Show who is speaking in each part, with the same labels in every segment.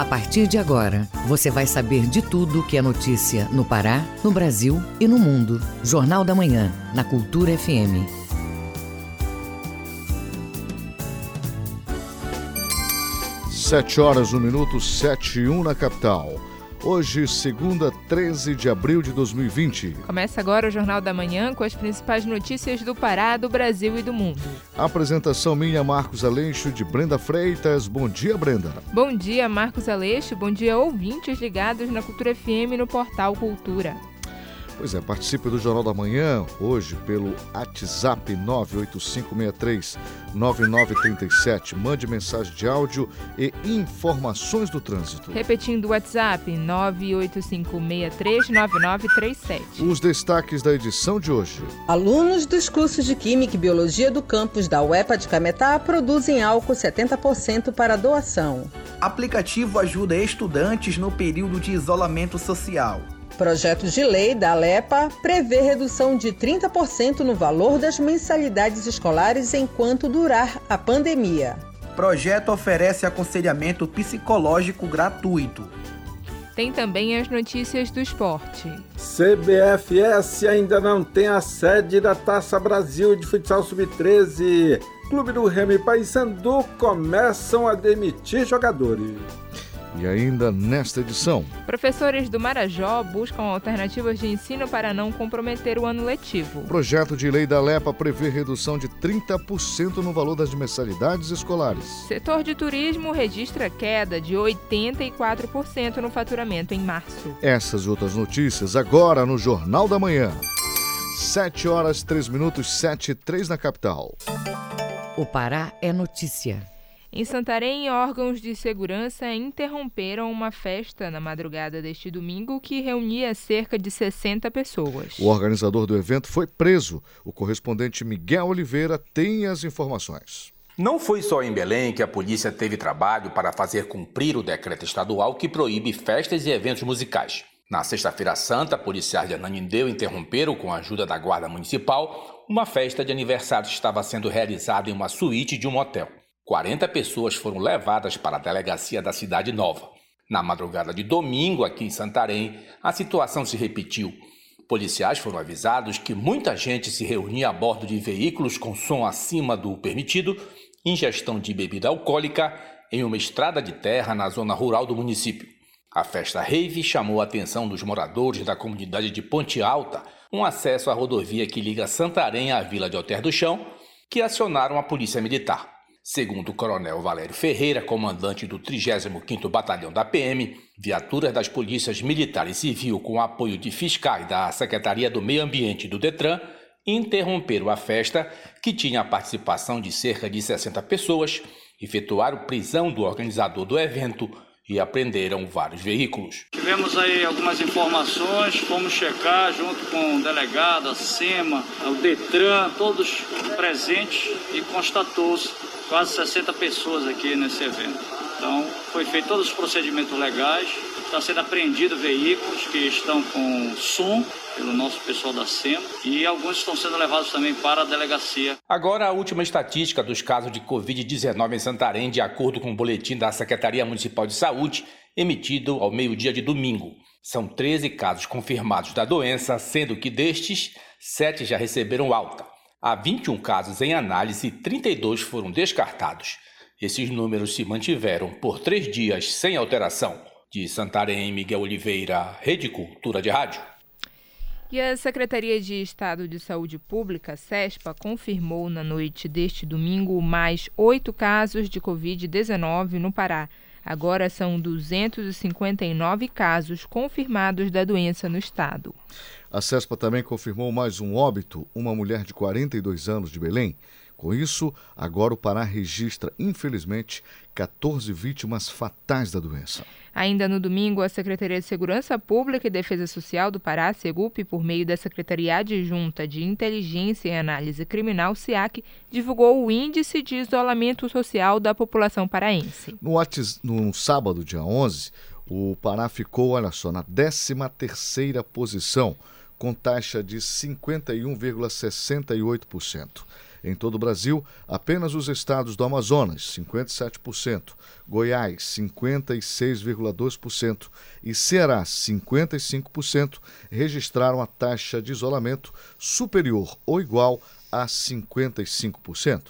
Speaker 1: A partir de agora, você vai saber de tudo que é notícia no Pará, no Brasil e no mundo. Jornal da Manhã, na Cultura FM.
Speaker 2: Sete horas, um minuto, sete e um na capital. Hoje, segunda, 13 de abril de 2020.
Speaker 3: Começa agora o Jornal da Manhã com as principais notícias do Pará, do Brasil e do mundo.
Speaker 2: Apresentação minha, Marcos Aleixo, de Brenda Freitas. Bom dia, Brenda.
Speaker 3: Bom dia, Marcos Aleixo. Bom dia, ouvintes ligados na Cultura FM no portal Cultura.
Speaker 2: Pois é, participe do Jornal da Manhã hoje pelo WhatsApp 985639937. Mande mensagem de áudio e informações do trânsito.
Speaker 3: Repetindo o WhatsApp 985639937.
Speaker 2: Os destaques da edição de hoje.
Speaker 4: Alunos dos cursos de Química e Biologia do campus da UEPA de Cametá produzem álcool 70% para doação.
Speaker 5: Aplicativo ajuda estudantes no período de isolamento social.
Speaker 4: Projeto de lei da Alepa prevê redução de 30% no valor das mensalidades escolares enquanto durar a pandemia.
Speaker 5: Projeto oferece aconselhamento psicológico gratuito.
Speaker 3: Tem também as notícias do esporte.
Speaker 6: CBFS ainda não tem a sede da Taça Brasil de Futsal Sub-13. Clube do Remy e Paysandu começam a demitir jogadores.
Speaker 2: E ainda nesta edição.
Speaker 3: Professores do Marajó buscam alternativas de ensino para não comprometer o ano letivo.
Speaker 2: O projeto de lei da LEPA prevê redução de 30% no valor das mensalidades escolares.
Speaker 3: Setor de turismo registra queda de 84% no faturamento em março.
Speaker 2: Essas e outras notícias agora no Jornal da Manhã. 7 horas 3 minutos, 7 e 3 na capital.
Speaker 1: O Pará é notícia.
Speaker 3: Em Santarém, órgãos de segurança interromperam uma festa na madrugada deste domingo que reunia cerca de 60 pessoas.
Speaker 2: O organizador do evento foi preso. O correspondente Miguel Oliveira tem as informações.
Speaker 7: Não foi só em Belém que a polícia teve trabalho para fazer cumprir o decreto estadual que proíbe festas e eventos musicais. Na Sexta-feira Santa, policiais de Ananindeu interromperam, com a ajuda da Guarda Municipal, uma festa de aniversário que estava sendo realizada em uma suíte de um hotel. 40 pessoas foram levadas para a delegacia da Cidade Nova. Na madrugada de domingo, aqui em Santarém, a situação se repetiu. Policiais foram avisados que muita gente se reunia a bordo de veículos com som acima do permitido, ingestão de bebida alcoólica em uma estrada de terra na zona rural do município. A festa rave chamou a atenção dos moradores da comunidade de Ponte Alta, um acesso à rodovia que liga Santarém à Vila de Alter do Chão, que acionaram a polícia militar. Segundo o coronel Valério Ferreira, comandante do 35º Batalhão da PM, viaturas das polícias militar e civil com apoio de fiscais da Secretaria do Meio Ambiente do Detran interromperam a festa, que tinha a participação de cerca de 60 pessoas, efetuaram prisão do organizador do evento e apreenderam vários veículos.
Speaker 8: Tivemos aí algumas informações, fomos checar junto com o delegado, a SEMA, o Detran, todos presentes e constatou-se quase 60 pessoas aqui nesse evento. Então, foi feito todos os procedimentos legais, está sendo apreendido veículos que estão com som pelo nosso pessoal da SEM e alguns estão sendo levados também para a delegacia.
Speaker 7: Agora a última estatística dos casos de Covid-19 em Santarém, de acordo com o boletim da Secretaria Municipal de Saúde, emitido ao meio-dia de domingo. São 13 casos confirmados da doença, sendo que destes, 7 já receberam alta. Há 21 casos em análise e 32 foram descartados. Esses números se mantiveram por três dias sem alteração. De Santarém, Miguel Oliveira, Rede Cultura de Rádio.
Speaker 3: E a Secretaria de Estado de Saúde Pública, SESPA, confirmou na noite deste domingo mais oito casos de Covid-19 no Pará. Agora são 259 casos confirmados da doença no estado.
Speaker 2: A CESPA também confirmou mais um óbito, uma mulher de 42 anos de Belém. Com isso, agora o Pará registra, infelizmente, 14 vítimas fatais da doença.
Speaker 3: Ainda no domingo, a Secretaria de Segurança Pública e Defesa Social do Pará, SEGUP, por meio da Secretaria Adjunta de Inteligência e Análise Criminal, SIAC, divulgou o Índice de Isolamento Social da População Paraense.
Speaker 2: No, no sábado, dia 11, o Pará ficou, olha só, na 13ª posição, com taxa de 51,68%. Em todo o Brasil, apenas os estados do Amazonas, 57%, Goiás, 56,2% e Ceará, 55%, registraram a taxa de isolamento superior ou igual a 55%.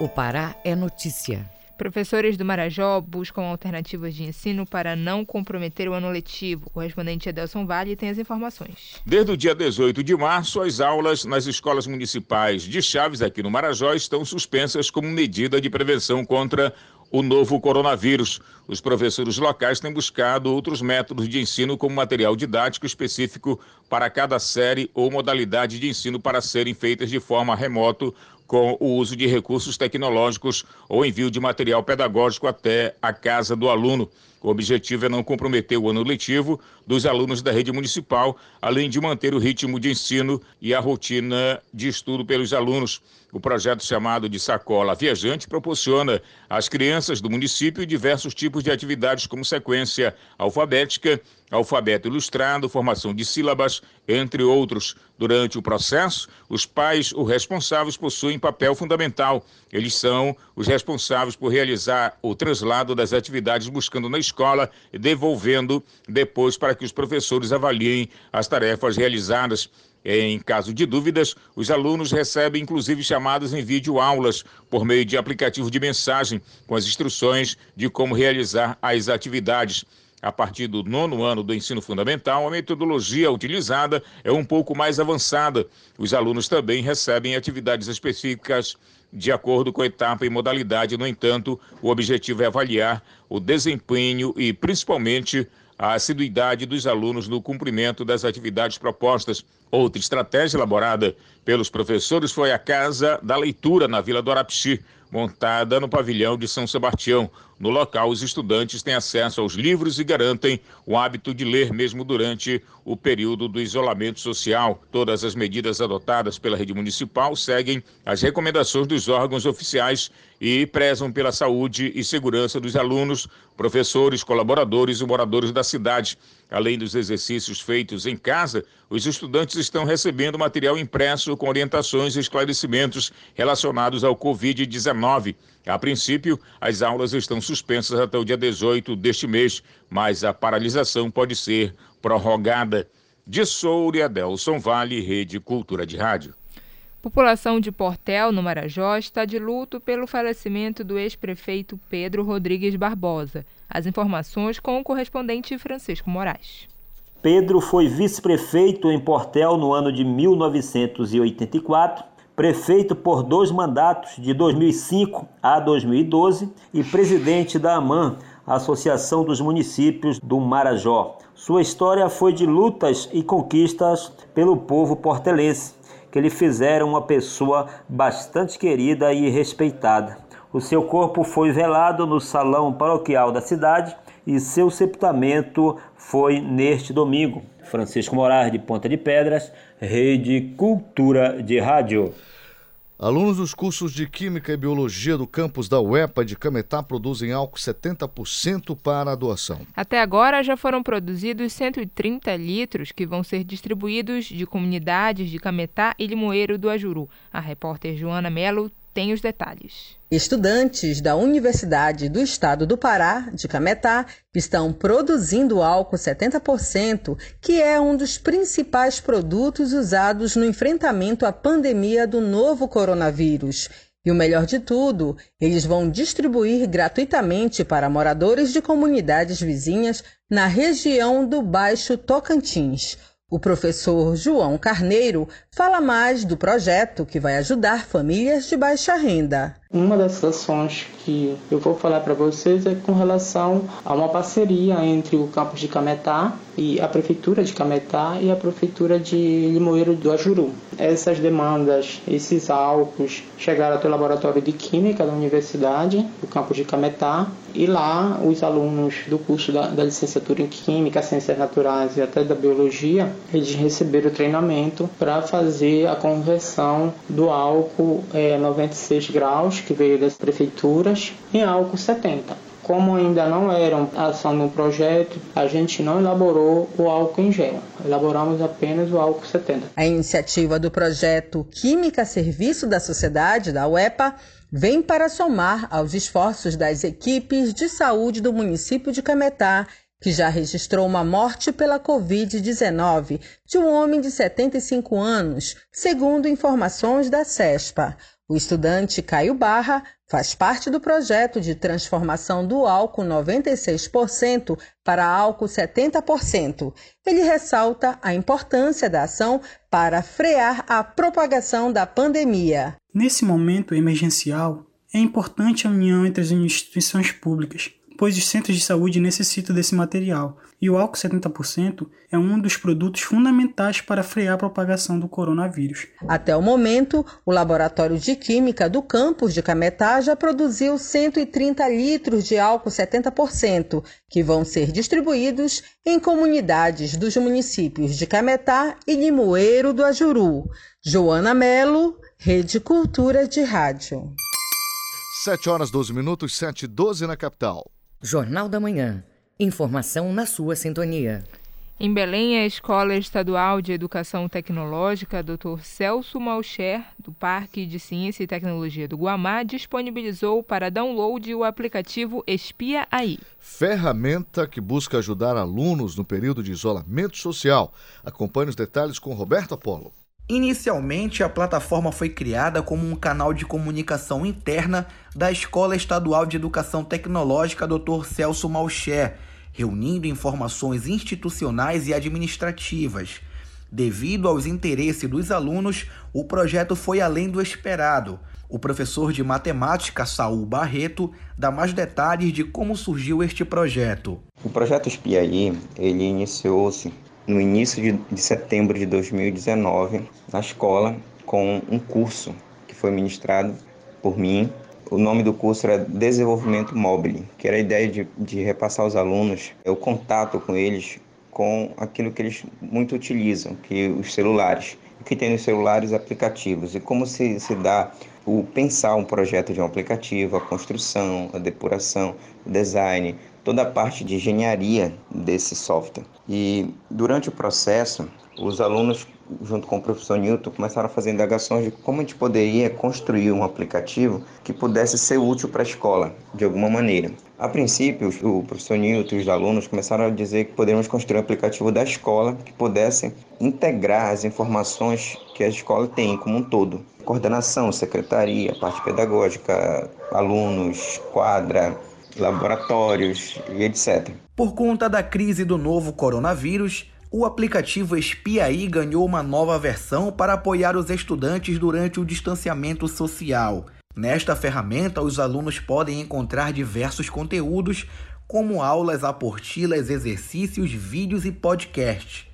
Speaker 1: O Pará é notícia.
Speaker 3: Professores do Marajó buscam alternativas de ensino para não comprometer o ano letivo. O correspondente Adelson Vale tem as informações.
Speaker 9: Desde o dia 18 de março, as aulas nas escolas municipais de Chaves, aqui no Marajó, estão suspensas como medida de prevenção contra o novo coronavírus. Os professores locais têm buscado outros métodos de ensino, como material didático específico para cada série ou modalidade de ensino para serem feitas de forma remoto com o uso de recursos tecnológicos ou envio de material pedagógico até a casa do aluno. O objetivo é não comprometer o ano letivo dos alunos da rede municipal, além de manter o ritmo de ensino e a rotina de estudo pelos alunos. O projeto chamado de Sacola Viajante proporciona às crianças do município diversos tipos de atividades como sequência alfabética, alfabeto ilustrado, formação de sílabas, entre outros. Durante o processo, os pais ou responsáveis possuem papel fundamental. Eles são os responsáveis por realizar o translado das atividades buscando na escola e devolvendo depois para que os professores avaliem as tarefas realizadas. Em caso de dúvidas, os alunos recebem inclusive chamadas em vídeo aulas por meio de aplicativo de mensagem com as instruções de como realizar as atividades. A partir do nono ano do ensino fundamental, a metodologia utilizada é um pouco mais avançada. Os alunos também recebem atividades específicas de acordo com a etapa e modalidade. No entanto, o objetivo é avaliar o desempenho e, principalmente, a assiduidade dos alunos no cumprimento das atividades propostas. Outra estratégia elaborada pelos professores foi a Casa da Leitura na Vila do Arapixi, montada no pavilhão de São Sebastião. No local, os estudantes têm acesso aos livros e garantem o hábito de ler mesmo durante o período do isolamento social. Todas as medidas adotadas pela rede municipal seguem as recomendações dos órgãos oficiais e prezam pela saúde e segurança dos alunos, professores, colaboradores e moradores da cidade. Além dos exercícios feitos em casa, os estudantes estão recebendo material impresso com orientações e esclarecimentos relacionados ao Covid-19. A princípio, as aulas estão suspensas até o dia 18 deste mês, mas a paralisação pode ser prorrogada. De Soura, Adelson Vale, Rede Cultura de Rádio.
Speaker 3: População de Portel, no Marajó, está de luto pelo falecimento do ex-prefeito Pedro Rodrigues Barbosa. As informações com o correspondente Francisco Moraes.
Speaker 10: Pedro foi vice-prefeito em Portel no ano de 1984, prefeito por dois mandatos de 2005 a 2012 e presidente da AMAN, Associação dos Municípios do Marajó. Sua história foi de lutas e conquistas pelo povo portelense, que lhe fizeram uma pessoa bastante querida e respeitada. O seu corpo foi velado no salão paroquial da cidade e seu sepultamento foi neste domingo. Francisco Moraes de Ponta de Pedras, Rede Cultura de Rádio.
Speaker 2: Alunos dos cursos de Química e Biologia do campus da UEPA de Cametá produzem álcool 70% para a doação.
Speaker 3: Até agora já foram produzidos 130 litros que vão ser distribuídos de comunidades de Cametá e Limoeiro do Ajuru. A repórter Joana Melo tem os detalhes.
Speaker 4: Estudantes da Universidade do Estado do Pará, de Cametá, estão produzindo álcool 70%, que é um dos principais produtos usados no enfrentamento à pandemia do novo coronavírus. E o melhor de tudo, eles vão distribuir gratuitamente para moradores de comunidades vizinhas na região do Baixo Tocantins. O professor João Carneiro fala mais do projeto que vai ajudar famílias de baixa renda.
Speaker 11: Uma das ações que eu vou falar para vocês é com relação a uma parceria entre o campus de Cametá e a prefeitura de Cametá e a prefeitura de Limoeiro do Ajuru. Essas demandas, esses álcools chegaram até o laboratório de química da universidade, do campus de Cametá, e lá os alunos do curso da, da licenciatura em química, ciências naturais e até da biologia, eles receberam treinamento para fazer a conversão do álcool é, 96 graus que veio das prefeituras, em álcool 70. Como ainda não era ação no projeto, a gente não elaborou o álcool em gel. Elaboramos apenas o álcool 70.
Speaker 4: A iniciativa do projeto Química Serviço da Sociedade, da UEPA, vem para somar aos esforços das equipes de saúde do município de Cametá que já registrou uma morte pela Covid-19 de um homem de 75 anos, segundo informações da CESPA. O estudante Caio Barra faz parte do projeto de transformação do álcool 96% para álcool 70%. Ele ressalta a importância da ação para frear a propagação da pandemia.
Speaker 12: Nesse momento emergencial, é importante a união entre as instituições públicas, pois os centros de saúde necessitam desse material, e o álcool 70% é um dos produtos fundamentais para frear a propagação do coronavírus.
Speaker 4: Até o momento, o Laboratório de Química do campus de Cametá já produziu 130 litros de álcool 70%, que vão ser distribuídos em comunidades dos municípios de Cametá e Limoeiro do Ajuru. Joana Melo, Rede Cultura de Rádio.
Speaker 2: 7 horas 12 minutos, 7 e 12 na capital.
Speaker 1: Jornal da Manhã. Informação na sua sintonia.
Speaker 3: Em Belém, a Escola Estadual de Educação Tecnológica Dr. Celso Malcher, do Parque de Ciência e Tecnologia do Guamá, disponibilizou para download o aplicativo Espia Aí.
Speaker 2: Ferramenta que busca ajudar alunos no período de isolamento social. Acompanhe os detalhes com Roberto Apolo.
Speaker 5: Inicialmente, a plataforma foi criada como um canal de comunicação interna da Escola Estadual de Educação Tecnológica Dr. Celso Malcher, reunindo informações institucionais e administrativas. Devido aos interesses dos alunos, o projeto foi além do esperado. O professor de matemática Saul Barreto dá mais detalhes de como surgiu este projeto.
Speaker 13: O projeto Espiaí, ele iniciou-se no início de, de setembro de 2019 na escola com um curso que foi ministrado por mim. O nome do curso era Desenvolvimento Mobile, que era a ideia de, de repassar aos alunos o contato com eles com aquilo que eles muito utilizam, que os celulares. Que tem nos celulares aplicativos e como se, se dá o pensar um projeto de um aplicativo, a construção, a depuração, o design, toda a parte de engenharia desse software. E durante o processo, os alunos, junto com o professor Newton, começaram a fazer indagações de como a gente poderia construir um aplicativo que pudesse ser útil para a escola, de alguma maneira. A princípio, o professor Newton e os alunos começaram a dizer que poderíamos construir um aplicativo da escola que pudesse integrar as informações que a escola tem como um todo. Coordenação, secretaria, parte pedagógica, alunos, quadra, laboratórios e etc.
Speaker 5: Por conta da crise do novo coronavírus, o aplicativo Espiaí ganhou uma nova versão para apoiar os estudantes durante o distanciamento social. Nesta ferramenta, os alunos podem encontrar diversos conteúdos, como aulas, aportilas, exercícios, vídeos e podcasts.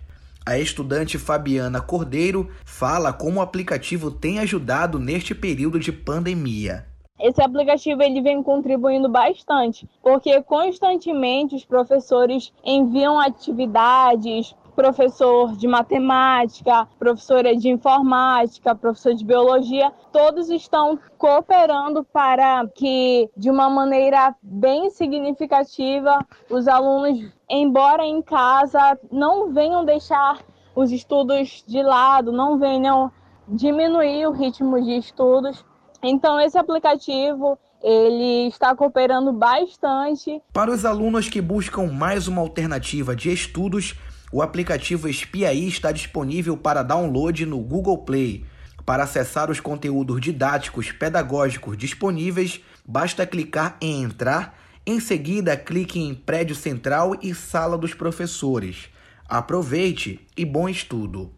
Speaker 5: A estudante Fabiana Cordeiro fala como o aplicativo tem ajudado neste período de pandemia
Speaker 14: esse aplicativo ele vem contribuindo bastante, porque constantemente os professores enviam atividades, professor de matemática, professora de informática, professor de biologia, todos estão cooperando para que, de uma maneira bem significativa, os alunos, embora em casa, não venham deixar os estudos de lado, não venham diminuir o ritmo de estudos, então esse aplicativo ele está cooperando bastante.
Speaker 5: Para os alunos que buscam mais uma alternativa de estudos, o aplicativo Espiaí está disponível para download no Google Play. Para acessar os conteúdos didáticos pedagógicos disponíveis, basta clicar em Entrar, em seguida clique em Prédio Central e Sala dos Professores. Aproveite e bom estudo.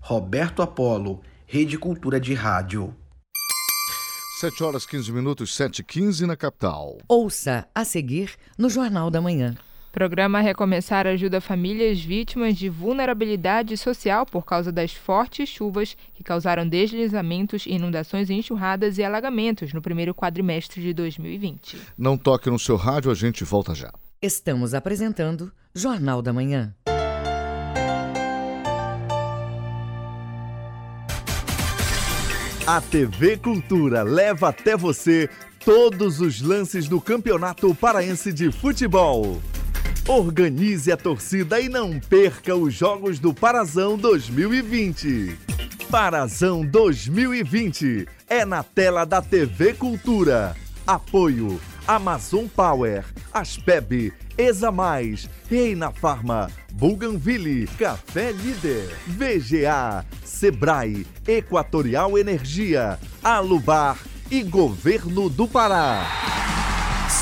Speaker 5: Roberto Apolo, Rede Cultura de Rádio.
Speaker 2: 7 horas 15 minutos, 7 e 15 na capital.
Speaker 1: Ouça a seguir no Jornal da Manhã.
Speaker 3: Programa Recomeçar ajuda famílias vítimas de vulnerabilidade social por causa das fortes chuvas que causaram deslizamentos, inundações, enxurradas e alagamentos no primeiro quadrimestre de 2020.
Speaker 2: Não toque no seu rádio, a gente volta já.
Speaker 1: Estamos apresentando Jornal da Manhã.
Speaker 15: A TV Cultura leva até você todos os lances do Campeonato Paraense de Futebol. Organize a torcida e não perca os Jogos do Parazão 2020. Parazão 2020 é na tela da TV Cultura. Apoio Amazon Power, Aspeb, Exa Mais, Reina Farma, Buganville, Café Líder, VGA, Sebrae, Equatorial Energia, Alubar e Governo do Pará.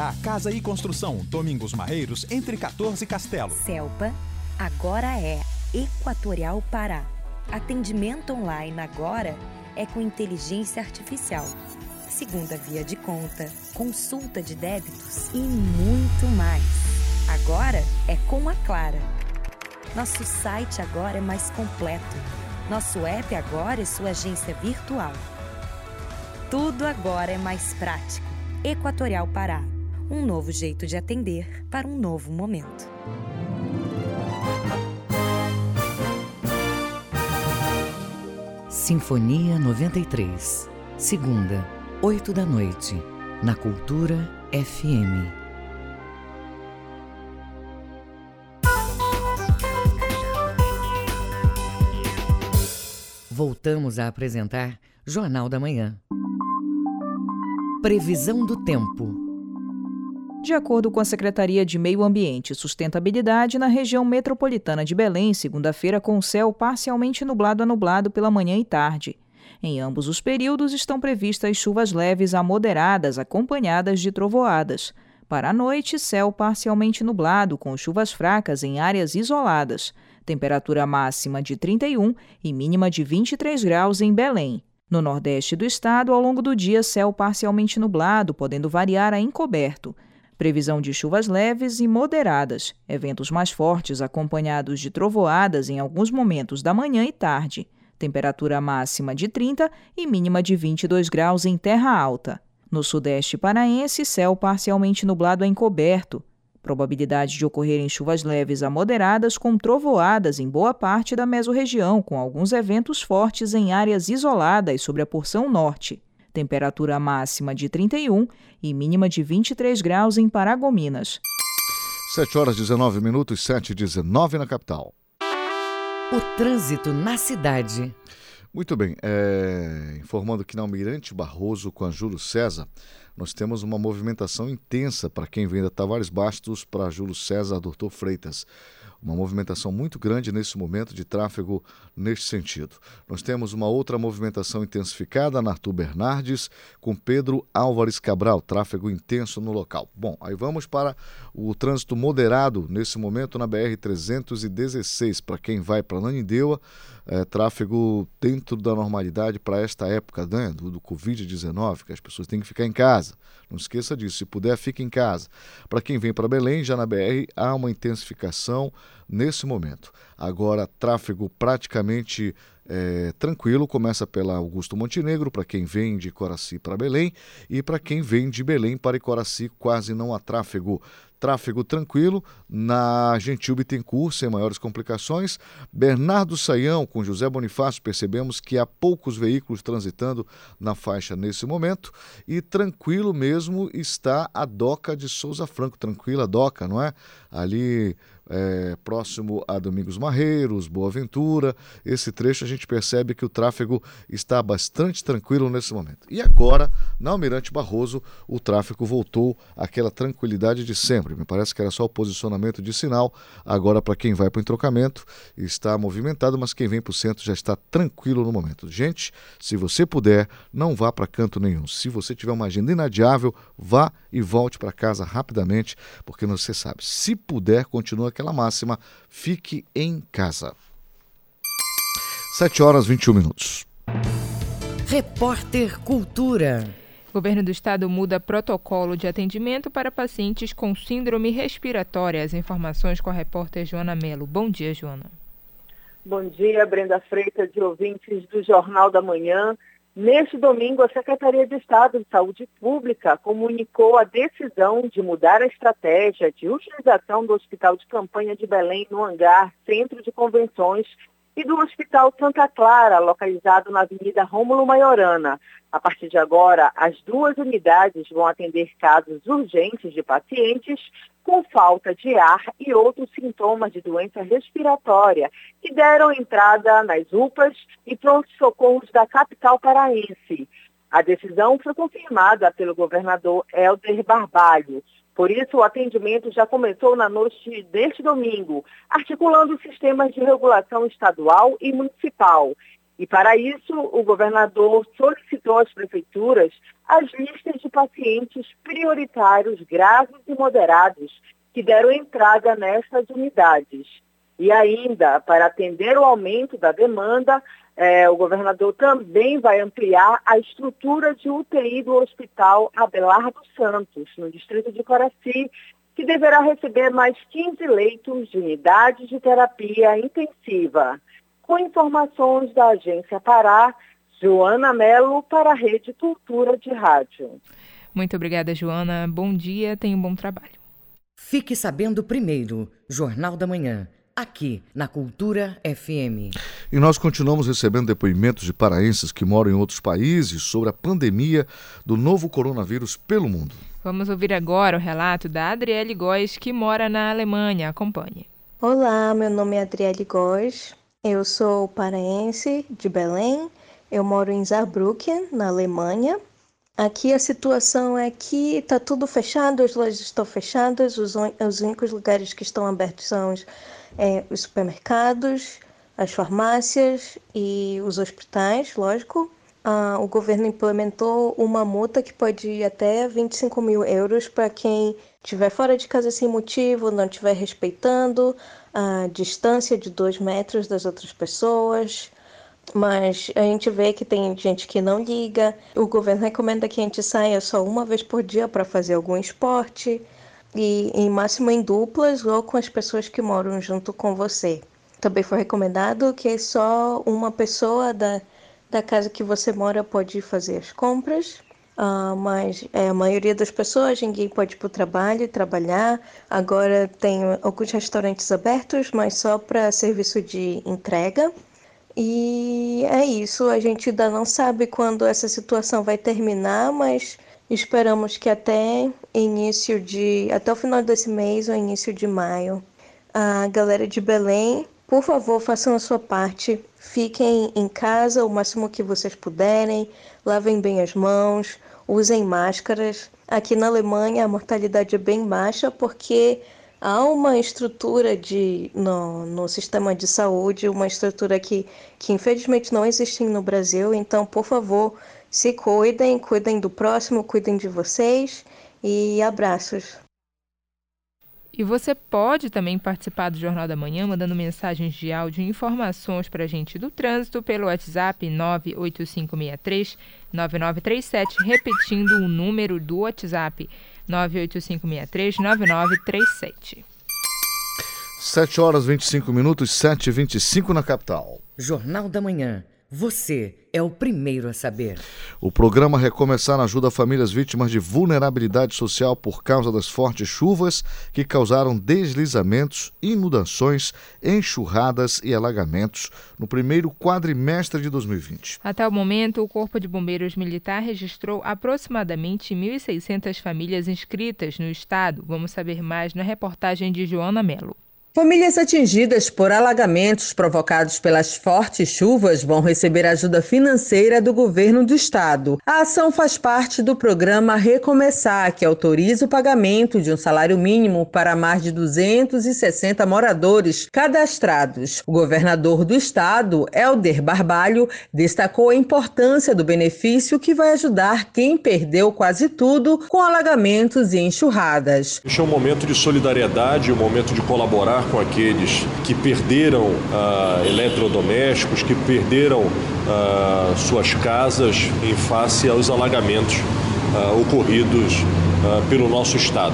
Speaker 16: VGA Casa e Construção, Domingos Marreiros, entre 14 e Castelo.
Speaker 17: Celpa agora é Equatorial Pará. Atendimento online agora é com inteligência artificial. Segunda via de conta, consulta de débitos e muito mais. Agora é com a Clara. Nosso site agora é mais completo. Nosso app agora é sua agência virtual. Tudo agora é mais prático. Equatorial Pará. Um novo jeito de atender para um novo momento.
Speaker 1: Sinfonia 93. Segunda, 8 da noite. Na Cultura FM. Voltamos a apresentar Jornal da Manhã. Previsão do tempo.
Speaker 18: De acordo com a Secretaria de Meio Ambiente e Sustentabilidade, na região metropolitana de Belém, segunda-feira com céu parcialmente nublado a nublado pela manhã e tarde. Em ambos os períodos estão previstas chuvas leves a moderadas, acompanhadas de trovoadas. Para a noite, céu parcialmente nublado, com chuvas fracas em áreas isoladas. Temperatura máxima de 31 e mínima de 23 graus em Belém. No nordeste do estado, ao longo do dia, céu parcialmente nublado, podendo variar a encoberto. Previsão de chuvas leves e moderadas, eventos mais fortes acompanhados de trovoadas em alguns momentos da manhã e tarde. Temperatura máxima de 30 e mínima de 22 graus em terra alta. No sudeste paraense, céu parcialmente nublado a encoberto. Probabilidade de ocorrerem chuvas leves a moderadas com trovoadas em boa parte da mesorregião, com alguns eventos fortes em áreas isoladas sobre a porção norte. Temperatura máxima de 31 e mínima de 23 graus em Paragominas.
Speaker 2: 7 horas 19 minutos, 7 e 19 na capital.
Speaker 1: O trânsito na cidade.
Speaker 2: Muito bem, é... informando que na Almirante Barroso com a Júlio César, nós temos uma movimentação intensa para quem vem da Tavares Bastos para Júlio César Doutor Freitas. Uma movimentação muito grande nesse momento de tráfego neste sentido. Nós temos uma outra movimentação intensificada na Arthur Bernardes com Pedro Álvares Cabral, tráfego intenso no local. Bom, aí vamos para o trânsito moderado nesse momento na BR 316 para quem vai para Nanindeua é, tráfego dentro da normalidade para esta época né, do, do Covid-19, que as pessoas têm que ficar em casa. Não esqueça disso. Se puder, fique em casa. Para quem vem para Belém, já na BR, há uma intensificação nesse momento. Agora, tráfego praticamente é, tranquilo. Começa pela Augusto Montenegro, para quem vem de Coraci para Belém, e para quem vem de Belém para Coraci, quase não há tráfego. Tráfego tranquilo na Gentil Bittencourt, sem maiores complicações. Bernardo Saião com José Bonifácio, percebemos que há poucos veículos transitando na faixa nesse momento. E tranquilo mesmo está a Doca de Souza Franco. Tranquila Doca, não é? Ali é, próximo a Domingos Marreiros, Boa Ventura. Esse trecho a gente percebe que o tráfego está bastante tranquilo nesse momento. E agora, na Almirante Barroso, o tráfego voltou àquela tranquilidade de sempre. Me parece que era só o posicionamento de sinal. Agora, para quem vai para o entrocamento, está movimentado, mas quem vem para o centro já está tranquilo no momento. Gente, se você puder, não vá para canto nenhum. Se você tiver uma agenda inadiável, vá e volte para casa rapidamente, porque você sabe, se puder, continua aquela máxima, fique em casa. 7 horas 21 minutos.
Speaker 1: Repórter Cultura.
Speaker 3: O governo do estado muda protocolo de atendimento para pacientes com síndrome respiratória. As informações com a repórter Joana Melo. Bom dia, Joana.
Speaker 19: Bom dia, Brenda Freitas e ouvintes do Jornal da Manhã. Neste domingo, a Secretaria de Estado de Saúde Pública comunicou a decisão de mudar a estratégia de utilização do Hospital de Campanha de Belém no hangar Centro de Convenções e do Hospital Santa Clara, localizado na Avenida Rômulo Maiorana. A partir de agora, as duas unidades vão atender casos urgentes de pacientes com falta de ar e outros sintomas de doença respiratória que deram entrada nas UPAs e pronto-socorros da capital paraense. A decisão foi confirmada pelo governador Helder Barbalho. Por isso, o atendimento já começou na noite deste domingo, articulando sistemas de regulação estadual e municipal. E para isso, o governador solicitou às prefeituras as listas de pacientes prioritários graves e moderados que deram entrada nestas unidades. E ainda, para atender o aumento da demanda, é, o governador também vai ampliar a estrutura de UTI do Hospital Abelardo Santos, no distrito de Coraci, que deverá receber mais 15 leitos de unidades de terapia intensiva. Com informações da Agência Pará, Joana Melo para a Rede Cultura de Rádio.
Speaker 3: Muito obrigada, Joana. Bom dia, tenha um bom trabalho.
Speaker 1: Fique sabendo primeiro, Jornal da Manhã aqui na Cultura FM.
Speaker 2: E nós continuamos recebendo depoimentos de paraenses que moram em outros países sobre a pandemia do novo coronavírus pelo mundo.
Speaker 3: Vamos ouvir agora o relato da Adriele Góes, que mora na Alemanha. Acompanhe.
Speaker 20: Olá, meu nome é Adriele Góes, eu sou paraense de Belém, eu moro em Saarbrücken, na Alemanha. Aqui a situação é que está tudo fechado, as lojas estão fechadas, os, os únicos lugares que estão abertos são os é, os supermercados, as farmácias e os hospitais, lógico. Ah, o governo implementou uma multa que pode ir até 25 mil euros para quem estiver fora de casa sem motivo, não estiver respeitando a distância de dois metros das outras pessoas. Mas a gente vê que tem gente que não liga. O governo recomenda que a gente saia só uma vez por dia para fazer algum esporte e em máximo em duplas ou com as pessoas que moram junto com você. Também foi recomendado que só uma pessoa da, da casa que você mora pode fazer as compras, uh, mas é, a maioria das pessoas, ninguém pode ir para o trabalho trabalhar. Agora tem alguns restaurantes abertos, mas só para serviço de entrega. E é isso, a gente ainda não sabe quando essa situação vai terminar, mas Esperamos que até início de até o final desse mês ou início de maio, a galera de Belém, por favor, façam a sua parte. Fiquem em casa o máximo que vocês puderem, lavem bem as mãos, usem máscaras. Aqui na Alemanha a mortalidade é bem baixa porque há uma estrutura de, no, no sistema de saúde, uma estrutura que, que infelizmente não existe no Brasil. Então, por favor, se cuidem, cuidem do próximo, cuidem de vocês e abraços.
Speaker 3: E você pode também participar do Jornal da Manhã mandando mensagens de áudio e informações para a gente do trânsito pelo WhatsApp 98563-9937, repetindo o número do WhatsApp 98563-9937.
Speaker 2: 7 horas 25 minutos, 7 e 25 na capital.
Speaker 1: Jornal da Manhã. Você é o primeiro a saber.
Speaker 2: O programa Recomeçar ajuda famílias vítimas de vulnerabilidade social por causa das fortes chuvas que causaram deslizamentos, inundações, enxurradas e alagamentos no primeiro quadrimestre de 2020.
Speaker 3: Até o momento, o Corpo de Bombeiros Militar registrou aproximadamente 1.600 famílias inscritas no estado. Vamos saber mais na reportagem de Joana Melo.
Speaker 4: Famílias atingidas por alagamentos provocados pelas fortes chuvas vão receber ajuda financeira do governo do estado. A ação faz parte do programa Recomeçar, que autoriza o pagamento de um salário mínimo para mais de 260 moradores cadastrados. O governador do estado, Helder Barbalho, destacou a importância do benefício que vai ajudar quem perdeu quase tudo com alagamentos e enxurradas.
Speaker 21: Este é um momento de solidariedade, um momento de colaborar com aqueles que perderam ah, eletrodomésticos, que perderam ah, suas casas em face aos alagamentos ah, ocorridos pelo nosso Estado.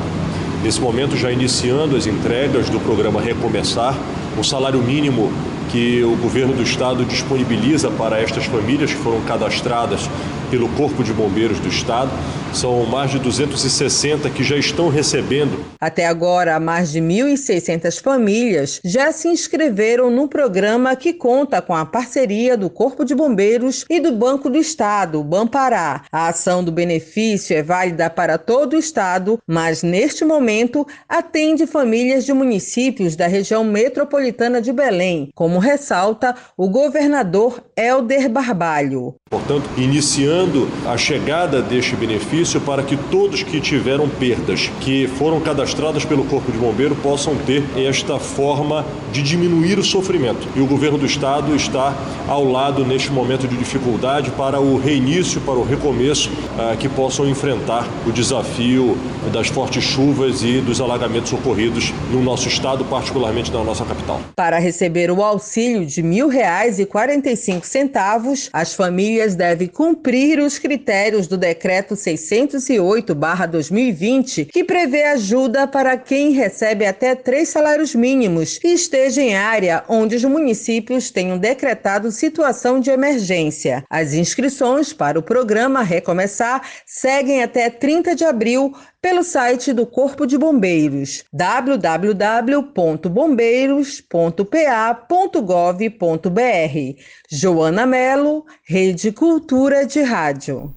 Speaker 21: Nesse momento, já iniciando as entregas do programa Recomeçar, o salário mínimo que o governo do estado disponibiliza para estas famílias que foram cadastradas pelo Corpo de Bombeiros do Estado. São mais de 260 que já estão recebendo.
Speaker 4: Até agora, mais de 1.600 famílias já se inscreveram no programa que conta com a parceria do Corpo de Bombeiros e do Banco do Estado, Bampará. A ação do benefício é válida para todo o estado, mas neste momento atende famílias de municípios da região metropolitana de Belém, como ressalta o governador Helder Barbalho.
Speaker 21: Portanto, iniciando a chegada deste benefício para que todos que tiveram perdas, que foram cadastrados pelo Corpo de Bombeiro, possam ter esta forma de diminuir o sofrimento. E o governo do estado está ao lado neste momento de dificuldade para o reinício, para o recomeço, ah, que possam enfrentar o desafio das fortes chuvas e dos alagamentos ocorridos no nosso estado, particularmente na nossa capital.
Speaker 4: Para receber o auxílio de R$ 1.045, as famílias devem cumprir os critérios do Decreto 608-2020, que prevê ajuda para quem recebe até três salários mínimos e esteja em área onde os municípios tenham decretado situação de emergência. As inscrições para o programa Recomeçar seguem até 30 de abril pelo site do Corpo de Bombeiros www.bombeiros.pa.gov.br. Joana Melo, Rede Cultura de Rádio.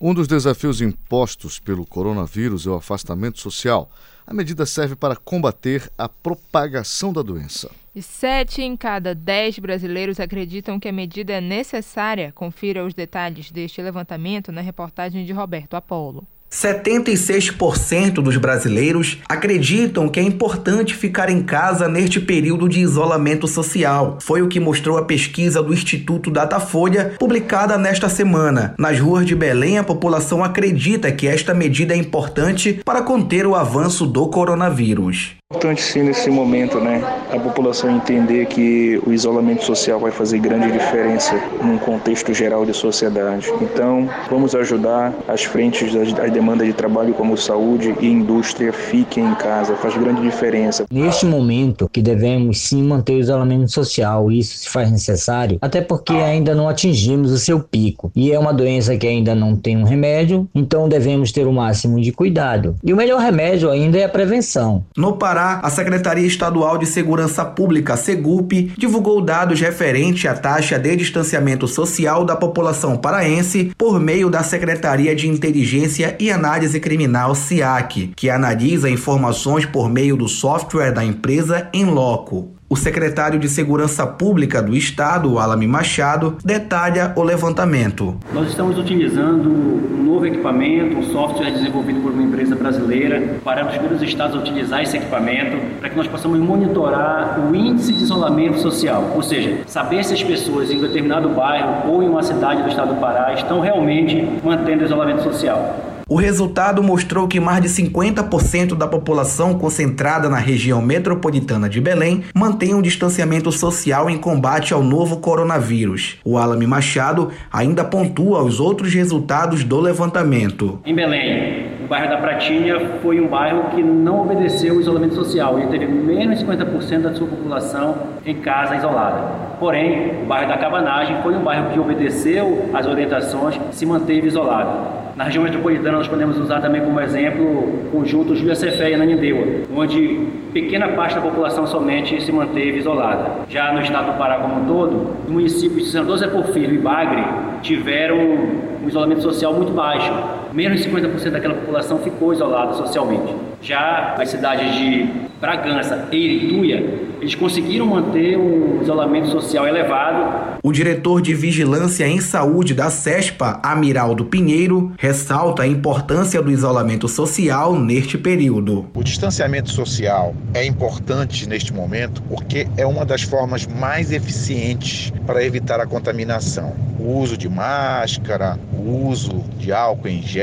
Speaker 2: Um dos desafios impostos pelo coronavírus é o afastamento social. A medida serve para combater a propagação da doença.
Speaker 3: E sete em cada dez brasileiros acreditam que a medida é necessária. Confira os detalhes deste levantamento na reportagem de Roberto Apolo.
Speaker 5: 76% dos brasileiros acreditam que é importante ficar em casa neste período de isolamento social. Foi o que mostrou a pesquisa do Instituto Datafolha, publicada nesta semana. Nas ruas de Belém, a população acredita que esta medida é importante para conter o avanço do coronavírus.
Speaker 22: Importante sim nesse momento, né, a população entender que o isolamento social vai fazer grande diferença num contexto geral de sociedade. Então, vamos ajudar as frentes das, das demandas de trabalho como saúde e indústria fiquem em casa, faz grande diferença.
Speaker 23: Neste momento que devemos sim manter o isolamento social, isso se faz necessário, até porque ainda não atingimos o seu pico e é uma doença que ainda não tem um remédio, então devemos ter o máximo de cuidado. E o melhor remédio ainda é a prevenção.
Speaker 5: No Pará, Pará, a Secretaria Estadual de Segurança Pública, SEGUP, divulgou dados referentes à taxa de distanciamento social da população paraense por meio da Secretaria de Inteligência e Análise Criminal, SIAC, que analisa informações por meio do software da empresa em loco. O secretário de Segurança Pública do Estado, Alame Machado, detalha o levantamento.
Speaker 24: Nós estamos utilizando um novo equipamento, um software desenvolvido por uma empresa brasileira, para os primeiros estados a utilizar esse equipamento, para que nós possamos monitorar o índice de isolamento social, ou seja, saber se as pessoas em determinado bairro ou em uma cidade do estado do Pará estão realmente mantendo o isolamento social.
Speaker 5: O resultado mostrou que mais de 50% da população concentrada na região metropolitana de Belém mantém um distanciamento social em combate ao novo coronavírus. O Alame Machado ainda pontua os outros resultados do levantamento.
Speaker 24: Em Belém, o bairro da Pratinha foi um bairro que não obedeceu o isolamento social. Ele teve menos de 50% da sua população em casa isolada. Porém, o bairro da Cabanagem foi um bairro que obedeceu às orientações, se manteve isolado. Na região metropolitana, nós podemos usar também como exemplo o conjunto Júlia Cefé e Ananindeua, onde pequena parte da população somente se manteve isolada. Já no estado do Pará como um todo, os municípios de Senador Zé Porfírio e Bagre tiveram um isolamento social muito baixo. Menos de 50% daquela população ficou isolada socialmente. Já as cidades de Bragança e Irituia, eles conseguiram manter um isolamento social elevado.
Speaker 5: O diretor de Vigilância em Saúde da CESPA, Amiraldo Pinheiro, ressalta a importância do isolamento social neste período.
Speaker 25: O distanciamento social é importante neste momento porque é uma das formas mais eficientes para evitar a contaminação. O uso de máscara, o uso de álcool em gel,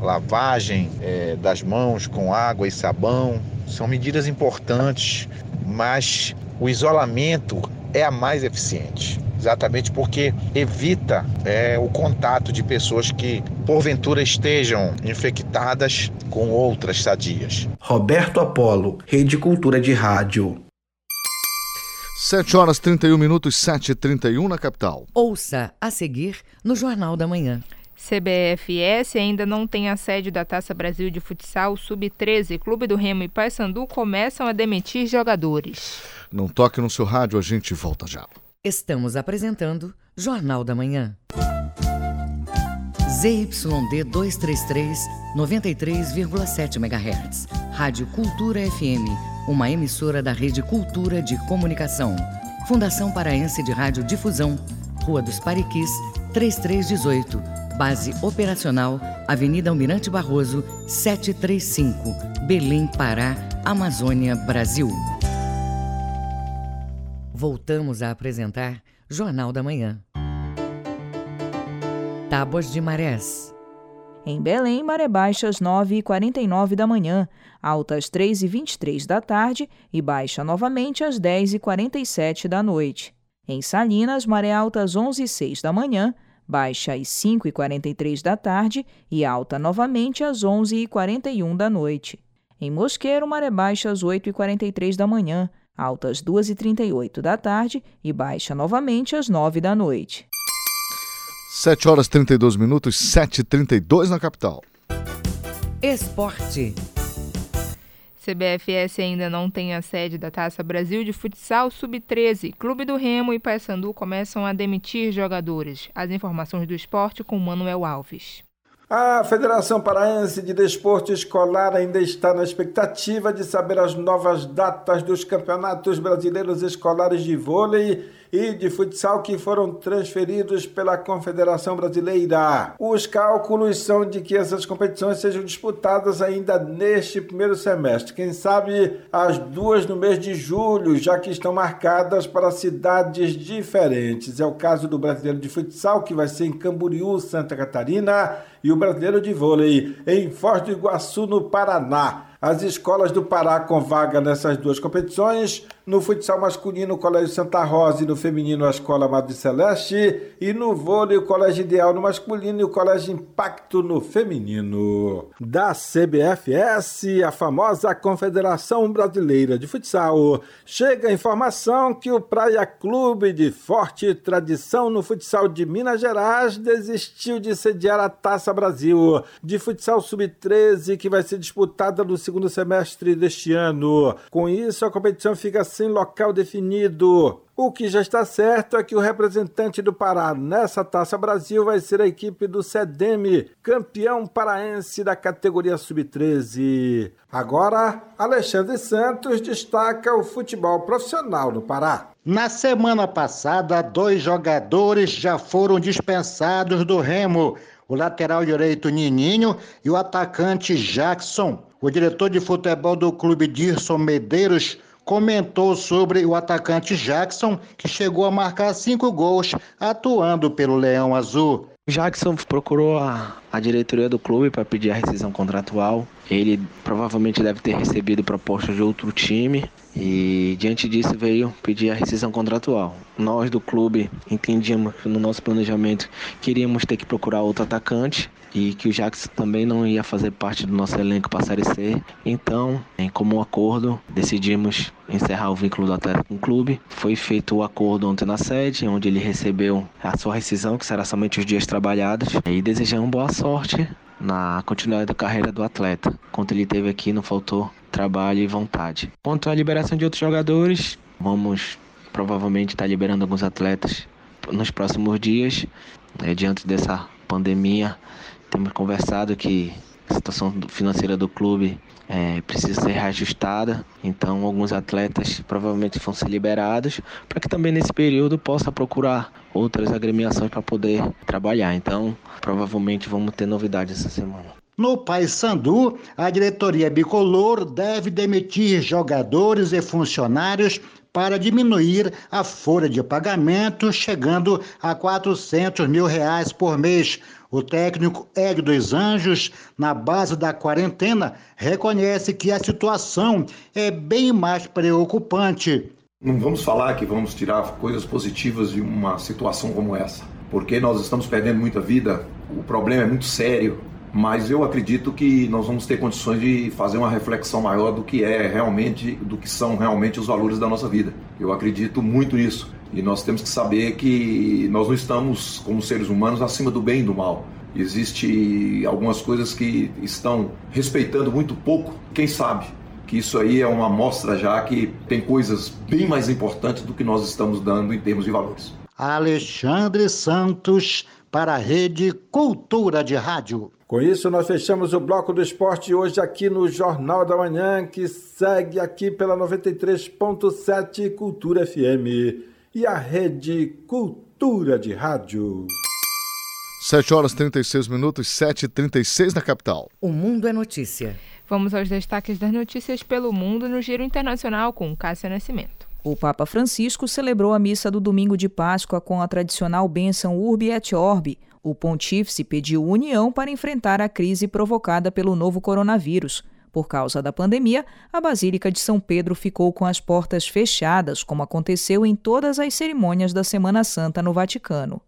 Speaker 25: lavagem é, das mãos com água e sabão, são medidas importantes, mas o isolamento é a mais eficiente. Exatamente porque evita é, o contato de pessoas que, porventura, estejam infectadas com outras sadias.
Speaker 5: Roberto Apolo, Rede Cultura de Rádio.
Speaker 2: 7 horas 31 minutos, 7 e 31 na capital.
Speaker 1: Ouça a seguir no Jornal da Manhã.
Speaker 3: CBFS ainda não tem a sede da Taça Brasil de Futsal Sub-13. Clube do Remo e Paysandu começam a demitir jogadores.
Speaker 2: Não toque no seu rádio, a gente volta já.
Speaker 1: Estamos apresentando Jornal da Manhã. ZYD 233, 93,7 MHz. Rádio Cultura FM, uma emissora da Rede Cultura de Comunicação. Fundação Paraense de Rádio Difusão, Rua dos Pariquis, 3318. Base operacional, Avenida Almirante Barroso, 735, Belém, Pará, Amazônia, Brasil. Voltamos a apresentar Jornal da Manhã. Tábuas de Marés.
Speaker 18: Em Belém, maré baixa às 9h49 da manhã, alta às 3h23 da tarde e baixa novamente às 10h47 da noite. Em Salinas, maré alta às 11h06 da manhã, baixa às 5h43 da tarde e alta novamente às 11h41 da noite. Em Mosqueiro, maré baixa às 8h43 da manhã, alta às 2h38 da tarde e baixa novamente às 9 da noite.
Speaker 2: 7 horas 32 minutos, 7h32 na capital.
Speaker 1: Esporte.
Speaker 3: CBFS ainda não tem a sede da Taça Brasil de Futsal Sub-13. Clube do Remo e Paysandu começam a demitir jogadores. As informações do esporte com Manuel Alves.
Speaker 26: A Federação Paraense de Desporto Escolar ainda está na expectativa de saber as novas datas dos campeonatos brasileiros escolares de vôlei e de futsal que foram transferidos pela Confederação Brasileira. Os cálculos são de que essas competições sejam disputadas ainda neste primeiro semestre. Quem sabe as duas no mês de julho, já que estão marcadas para cidades diferentes. É o caso do Brasileiro de Futsal, que vai ser em Camboriú, Santa Catarina, e o Brasileiro de Vôlei em Foz do Iguaçu, no Paraná. As escolas do Pará com vaga nessas duas competições, no futsal masculino o Colégio Santa Rosa e no feminino a Escola Madre Celeste, e no vôlei o Colégio Ideal no masculino e o Colégio Impacto no feminino. Da CBFS, a famosa Confederação Brasileira de Futsal, chega a informação que o Praia Clube de forte tradição no futsal de Minas Gerais desistiu de sediar a Taça Brasil de futsal sub-13 que vai ser disputada no segundo semestre deste ano. Com isso, a competição fica sem local definido. O que já está certo é que o representante do Pará nessa Taça Brasil vai ser a equipe do SEDEM, campeão paraense da categoria Sub-13. Agora, Alexandre Santos destaca o futebol profissional no Pará.
Speaker 27: Na semana passada, dois jogadores já foram dispensados do Remo: o lateral direito Nininho e o atacante Jackson. O diretor de futebol do clube Dirson Medeiros comentou sobre o atacante Jackson, que chegou a marcar cinco gols atuando pelo Leão Azul.
Speaker 28: Jackson procurou a, a diretoria do clube para pedir a rescisão contratual. Ele provavelmente deve ter recebido proposta de outro time e diante disso veio pedir a rescisão contratual. Nós do clube entendíamos no nosso planejamento queríamos ter que procurar outro atacante e que o Jackson também não ia fazer parte do nosso elenco para a Série C. Então, em comum acordo, decidimos encerrar o vínculo do atleta com o clube. Foi feito o acordo ontem na sede, onde ele recebeu a sua rescisão, que será somente os dias trabalhados, e desejamos boa sorte na continuidade da carreira do atleta. Quanto ele teve aqui, não faltou trabalho e vontade. Quanto à liberação de outros jogadores, vamos provavelmente estar liberando alguns atletas nos próximos dias, é, diante dessa pandemia temos conversado que A situação financeira do clube é, precisa ser reajustada, então alguns atletas provavelmente vão ser liberados para que também nesse período possa procurar outras agremiações para poder trabalhar. Então, provavelmente vamos ter novidades essa semana.
Speaker 27: No Paysandu, a diretoria bicolor deve demitir jogadores e funcionários para diminuir a folha de pagamento, chegando a 400 mil reais por mês. O técnico Hélio dos Anjos, na base da quarentena, reconhece que a situação é bem mais preocupante.
Speaker 29: Não vamos falar que vamos tirar coisas positivas de uma situação como essa, porque nós estamos perdendo muita vida, o problema é muito sério, mas eu acredito que nós vamos ter condições de fazer uma reflexão maior do que é realmente, do que são realmente os valores da nossa vida. Eu acredito muito nisso e nós temos que saber que nós não estamos como seres humanos acima do bem e do mal. Existe algumas coisas que estão respeitando muito pouco. Quem sabe que isso aí é uma amostra já que tem coisas bem mais importantes do que nós estamos dando em termos de valores.
Speaker 27: Alexandre Santos para a Rede Cultura de Rádio.
Speaker 26: Com isso, nós fechamos o bloco do esporte hoje aqui no Jornal da Manhã, que segue aqui pela 93.7 Cultura FM e a Rede Cultura de Rádio.
Speaker 2: 7 horas 36 minutos, 7h36 na capital.
Speaker 1: O Mundo é Notícia.
Speaker 3: Vamos aos destaques das notícias pelo mundo no Giro Internacional com Cássia Nascimento.
Speaker 18: O Papa Francisco celebrou a missa do domingo de Páscoa com a tradicional bênção Urbi et Orbi, o pontífice pediu união para enfrentar a crise provocada pelo novo coronavírus. Por causa da pandemia, a Basílica de São Pedro ficou com as portas fechadas, como aconteceu em todas as cerimônias da Semana Santa no Vaticano.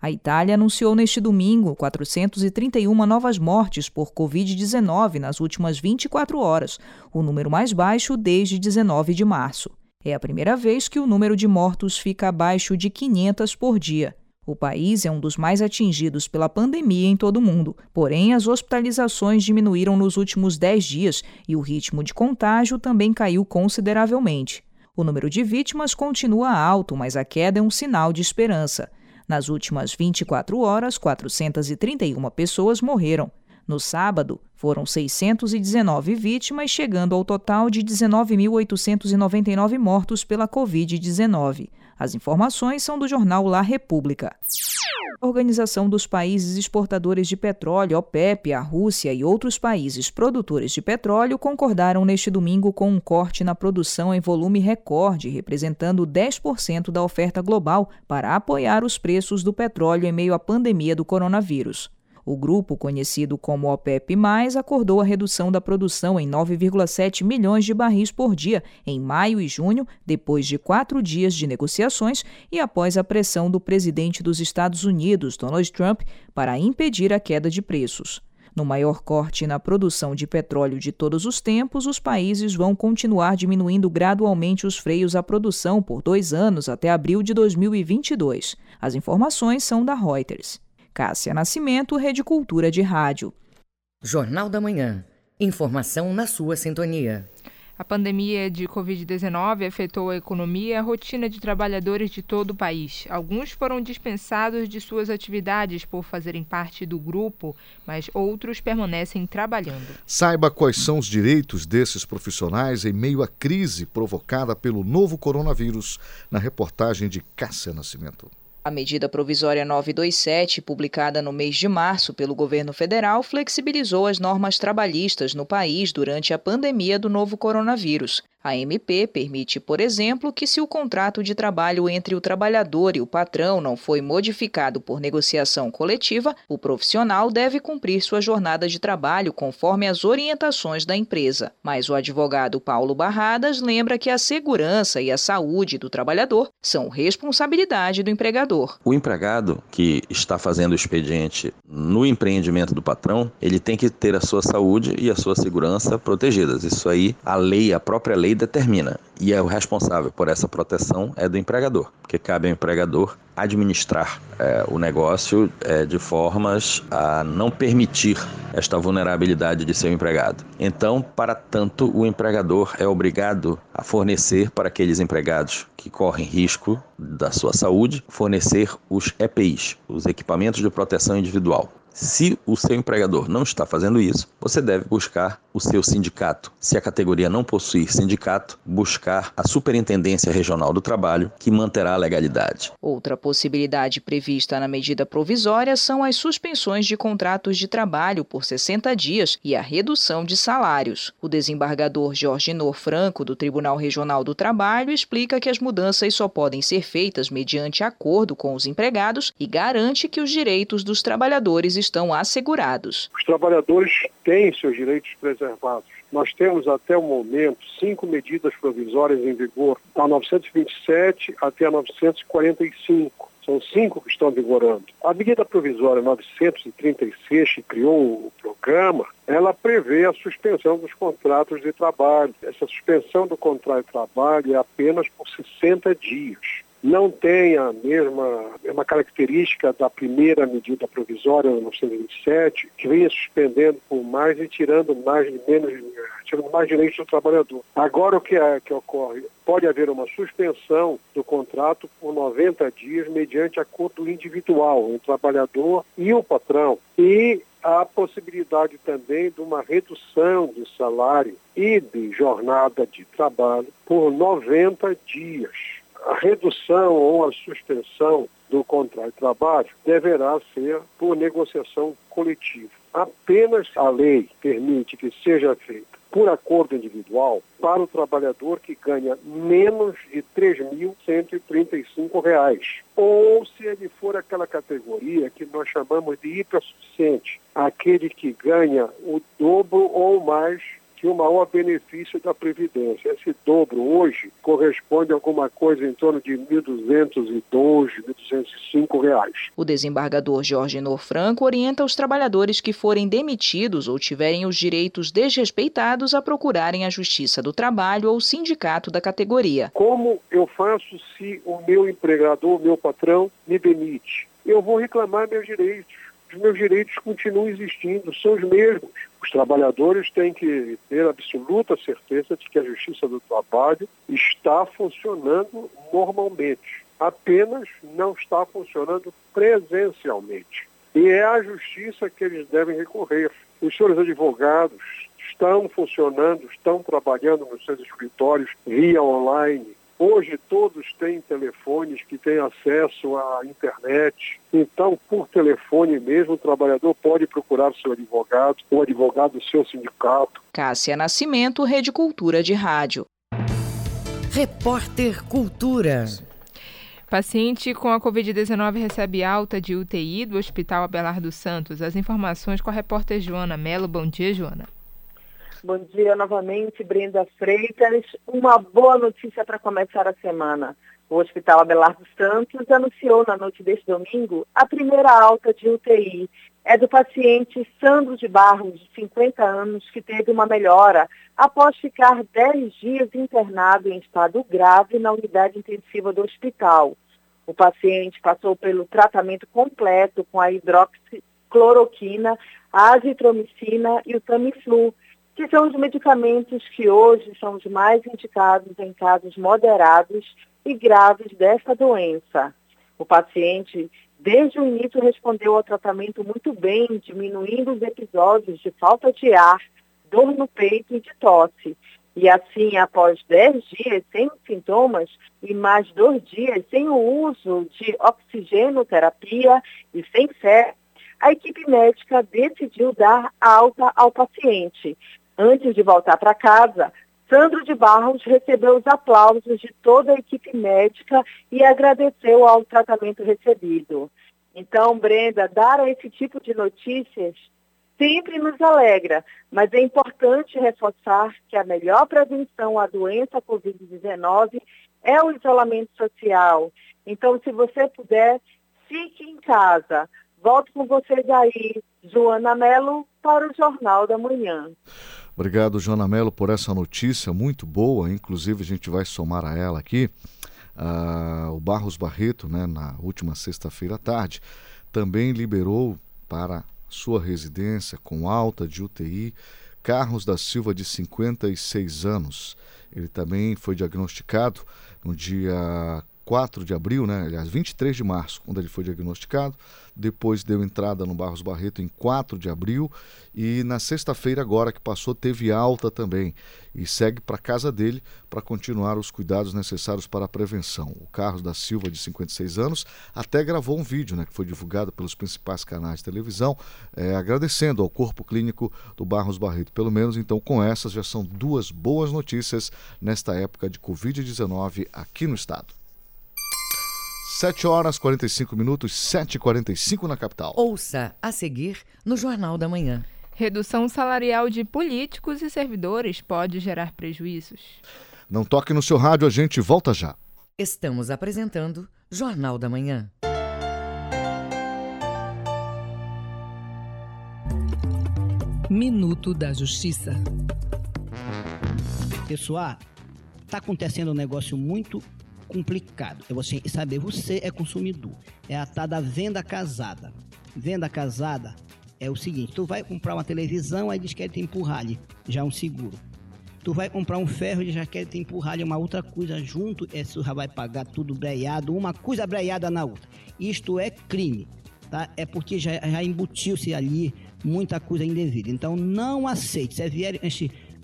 Speaker 18: A Itália anunciou neste domingo 431 novas mortes por Covid-19 nas últimas 24 horas, o número mais baixo desde 19 de março. É a primeira vez que o número de mortos fica abaixo de 500 por dia. O país é um dos mais atingidos pela pandemia em todo o mundo, porém, as hospitalizações diminuíram nos últimos 10 dias e o ritmo de contágio também caiu consideravelmente. O número de vítimas continua alto, mas a queda é um sinal de esperança. Nas últimas 24 horas, 431 pessoas morreram. No sábado, foram 619 vítimas, chegando ao total de 19.899 mortos pela Covid-19. As informações são do jornal La República. A Organização dos Países Exportadores de Petróleo, OPEP, a Rússia e outros países produtores de petróleo concordaram neste domingo com um corte na produção em volume recorde, representando 10% da oferta global, para apoiar os preços do petróleo em meio à pandemia do coronavírus. O grupo, conhecido como OPEP+, acordou a redução da produção em 9,7 milhões de barris por dia em maio e junho, depois de quatro dias de negociações e após a pressão do presidente dos Estados Unidos, Donald Trump, para impedir a queda de preços. No maior corte na produção de petróleo de todos os tempos, os países vão continuar diminuindo gradualmente os freios à produção por dois anos até abril de 2022. As informações são da Reuters. Cássia Nascimento, Rede Cultura de Rádio.
Speaker 1: Jornal da Manhã. Informação na sua sintonia.
Speaker 3: A pandemia de Covid-19 afetou a economia e a rotina de trabalhadores de todo o país. Alguns foram dispensados de suas atividades por fazerem parte do grupo, mas outros permanecem trabalhando.
Speaker 2: Saiba quais são os direitos desses profissionais em meio à crise provocada pelo novo coronavírus na reportagem de Cássia Nascimento.
Speaker 18: A medida provisória 927, publicada no mês de março pelo governo federal, flexibilizou as normas trabalhistas no país durante a pandemia do novo coronavírus. A MP permite, por exemplo, que se o contrato de trabalho entre o trabalhador e o patrão não foi modificado por negociação coletiva, o profissional deve cumprir sua jornada de trabalho conforme as orientações da empresa. Mas o advogado Paulo Barradas lembra que a segurança e a saúde do trabalhador são responsabilidade do empregador.
Speaker 30: O empregado que está fazendo o expediente no empreendimento do patrão, ele tem que ter a sua saúde e a sua segurança protegidas. Isso aí, a lei, a própria lei determina. E é o responsável por essa proteção é do empregador, porque cabe ao empregador administrar é, o negócio é, de formas a não permitir esta vulnerabilidade de seu empregado. Então, para tanto, o empregador é obrigado a fornecer para aqueles empregados que correm risco da sua saúde, fornecer os EPIs, os equipamentos de proteção individual. Se o seu empregador não está fazendo isso, você deve buscar o seu sindicato. Se a categoria não possuir sindicato, buscar a Superintendência Regional do Trabalho, que manterá a legalidade.
Speaker 18: Outra possibilidade prevista na medida provisória são as suspensões de contratos de trabalho por 60 dias e a redução de salários. O desembargador Jorge Nor Franco, do Tribunal Regional do Trabalho, explica que as mudanças só podem ser feitas mediante acordo com os empregados e garante que os direitos dos trabalhadores estão assegurados.
Speaker 31: Os trabalhadores têm seus direitos preservados. Nós temos até o momento cinco medidas provisórias em vigor, da 927 até a 945. São cinco que estão vigorando. A medida provisória 936, que criou o programa, ela prevê a suspensão dos contratos de trabalho. Essa suspensão do contrato de trabalho é apenas por 60 dias não tem a mesma, mesma característica da primeira medida provisória, 1927, que vinha suspendendo por mais e tirando mais menos, tirando mais direitos do trabalhador. Agora o que, é, que ocorre? Pode haver uma suspensão do contrato por 90 dias mediante acordo individual entre o trabalhador e o patrão. E a possibilidade também de uma redução de salário e de jornada de trabalho por 90 dias a redução ou a suspensão do contrato de trabalho deverá ser por negociação coletiva. Apenas a lei permite que seja feita por acordo individual para o trabalhador que ganha menos de R$ 3.135, ou se ele for aquela categoria que nós chamamos de hipersuficiente, aquele que ganha o dobro ou mais que o maior benefício da Previdência. Esse dobro hoje corresponde a alguma coisa em torno de R$ 1.202, 1.205 reais.
Speaker 18: O desembargador Jorge Nor Franco orienta os trabalhadores que forem demitidos ou tiverem os direitos desrespeitados a procurarem a Justiça do Trabalho ou o sindicato da categoria.
Speaker 31: Como eu faço se o meu empregador, o meu patrão, me demite? Eu vou reclamar meus direitos os meus direitos continuam existindo, são os mesmos. Os trabalhadores têm que ter absoluta certeza de que a Justiça do Trabalho está funcionando normalmente, apenas não está funcionando presencialmente. E é à Justiça que eles devem recorrer. Os senhores advogados estão funcionando, estão trabalhando nos seus escritórios via online, Hoje todos têm telefones que têm acesso à internet. Então, por telefone mesmo, o trabalhador pode procurar seu advogado, o advogado do seu sindicato.
Speaker 18: Cássia Nascimento, Rede Cultura de Rádio.
Speaker 1: Repórter Cultura.
Speaker 3: Paciente com a Covid-19 recebe alta de UTI do Hospital Abelardo Santos. As informações com a repórter Joana Mello. Bom dia, Joana.
Speaker 19: Bom dia novamente, Brenda Freitas. Uma boa notícia para começar a semana. O Hospital Abelardo Santos anunciou na noite deste domingo a primeira alta de UTI. É do paciente Sandro de Barros, de 50 anos, que teve uma melhora após ficar 10 dias internado em estado grave na unidade intensiva do hospital. O paciente passou pelo tratamento completo com a hidroxicloroquina, a azitromicina e o Tamiflu que são os medicamentos que hoje são os mais indicados em casos moderados e graves desta doença. O paciente, desde o início, respondeu ao tratamento muito bem, diminuindo os episódios de falta de ar, dor no peito e de tosse. E assim, após 10 dias sem sintomas e mais dois dias sem o uso de oxigenoterapia e sem fé, a equipe médica decidiu dar alta ao paciente, Antes de voltar para casa, Sandro de Barros recebeu os aplausos de toda a equipe médica e agradeceu ao tratamento recebido. Então, Brenda, dar esse tipo de notícias sempre nos alegra, mas é importante reforçar que a melhor prevenção à doença Covid-19 é o isolamento social. Então, se você puder, fique em casa. Volto com vocês aí, Joana Mello, para o Jornal da Manhã.
Speaker 2: Obrigado, Joana Mello, por essa notícia muito boa. Inclusive, a gente vai somar a ela aqui. Uh, o Barros Barreto, né, na última sexta-feira à tarde, também liberou para sua residência com alta de UTI Carlos da Silva, de 56 anos. Ele também foi diagnosticado no dia 4 de abril, né, aliás, 23 de março, quando ele foi diagnosticado. Depois deu entrada no Barros Barreto em 4 de abril. E na sexta-feira, agora que passou, teve alta também. E segue para casa dele para continuar os cuidados necessários para a prevenção. O Carlos da Silva, de 56 anos, até gravou um vídeo né, que foi divulgado pelos principais canais de televisão, é, agradecendo ao corpo clínico do Barros Barreto. Pelo menos, então, com essas já são duas boas notícias nesta época de Covid-19 aqui no estado. 7 horas 45 minutos, 7h45 na capital.
Speaker 1: Ouça a seguir no Jornal da Manhã.
Speaker 3: Redução salarial de políticos e servidores pode gerar prejuízos.
Speaker 2: Não toque no seu rádio, a gente volta já.
Speaker 1: Estamos apresentando Jornal da Manhã.
Speaker 32: Minuto da Justiça.
Speaker 33: Pessoal, está acontecendo um negócio muito complicado. É você saber, você é consumidor. É a tal da venda casada. Venda casada é o seguinte: tu vai comprar uma televisão, aí diz que ele te empurrar ali, já um seguro. Tu vai comprar um ferro e já quer te empurrar ali uma outra coisa junto, é tu já vai pagar tudo breiado, uma coisa breiada na outra. Isto é crime, tá? É porque já, já embutiu-se ali muita coisa indevida. Então não aceite. Se vier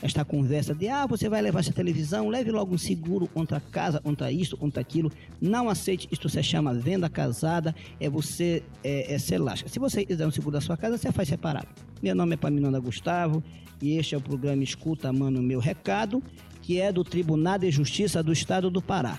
Speaker 33: esta conversa de ah, você vai levar essa televisão, leve logo um seguro contra a casa, contra isso, contra aquilo. Não aceite, isto se chama venda casada, é você é, é ser lasca. Se você quiser um seguro da sua casa, você faz separado. Meu nome é Paminonda Gustavo e este é o programa Escuta Mano Meu Recado, que é do Tribunal de Justiça do Estado do Pará.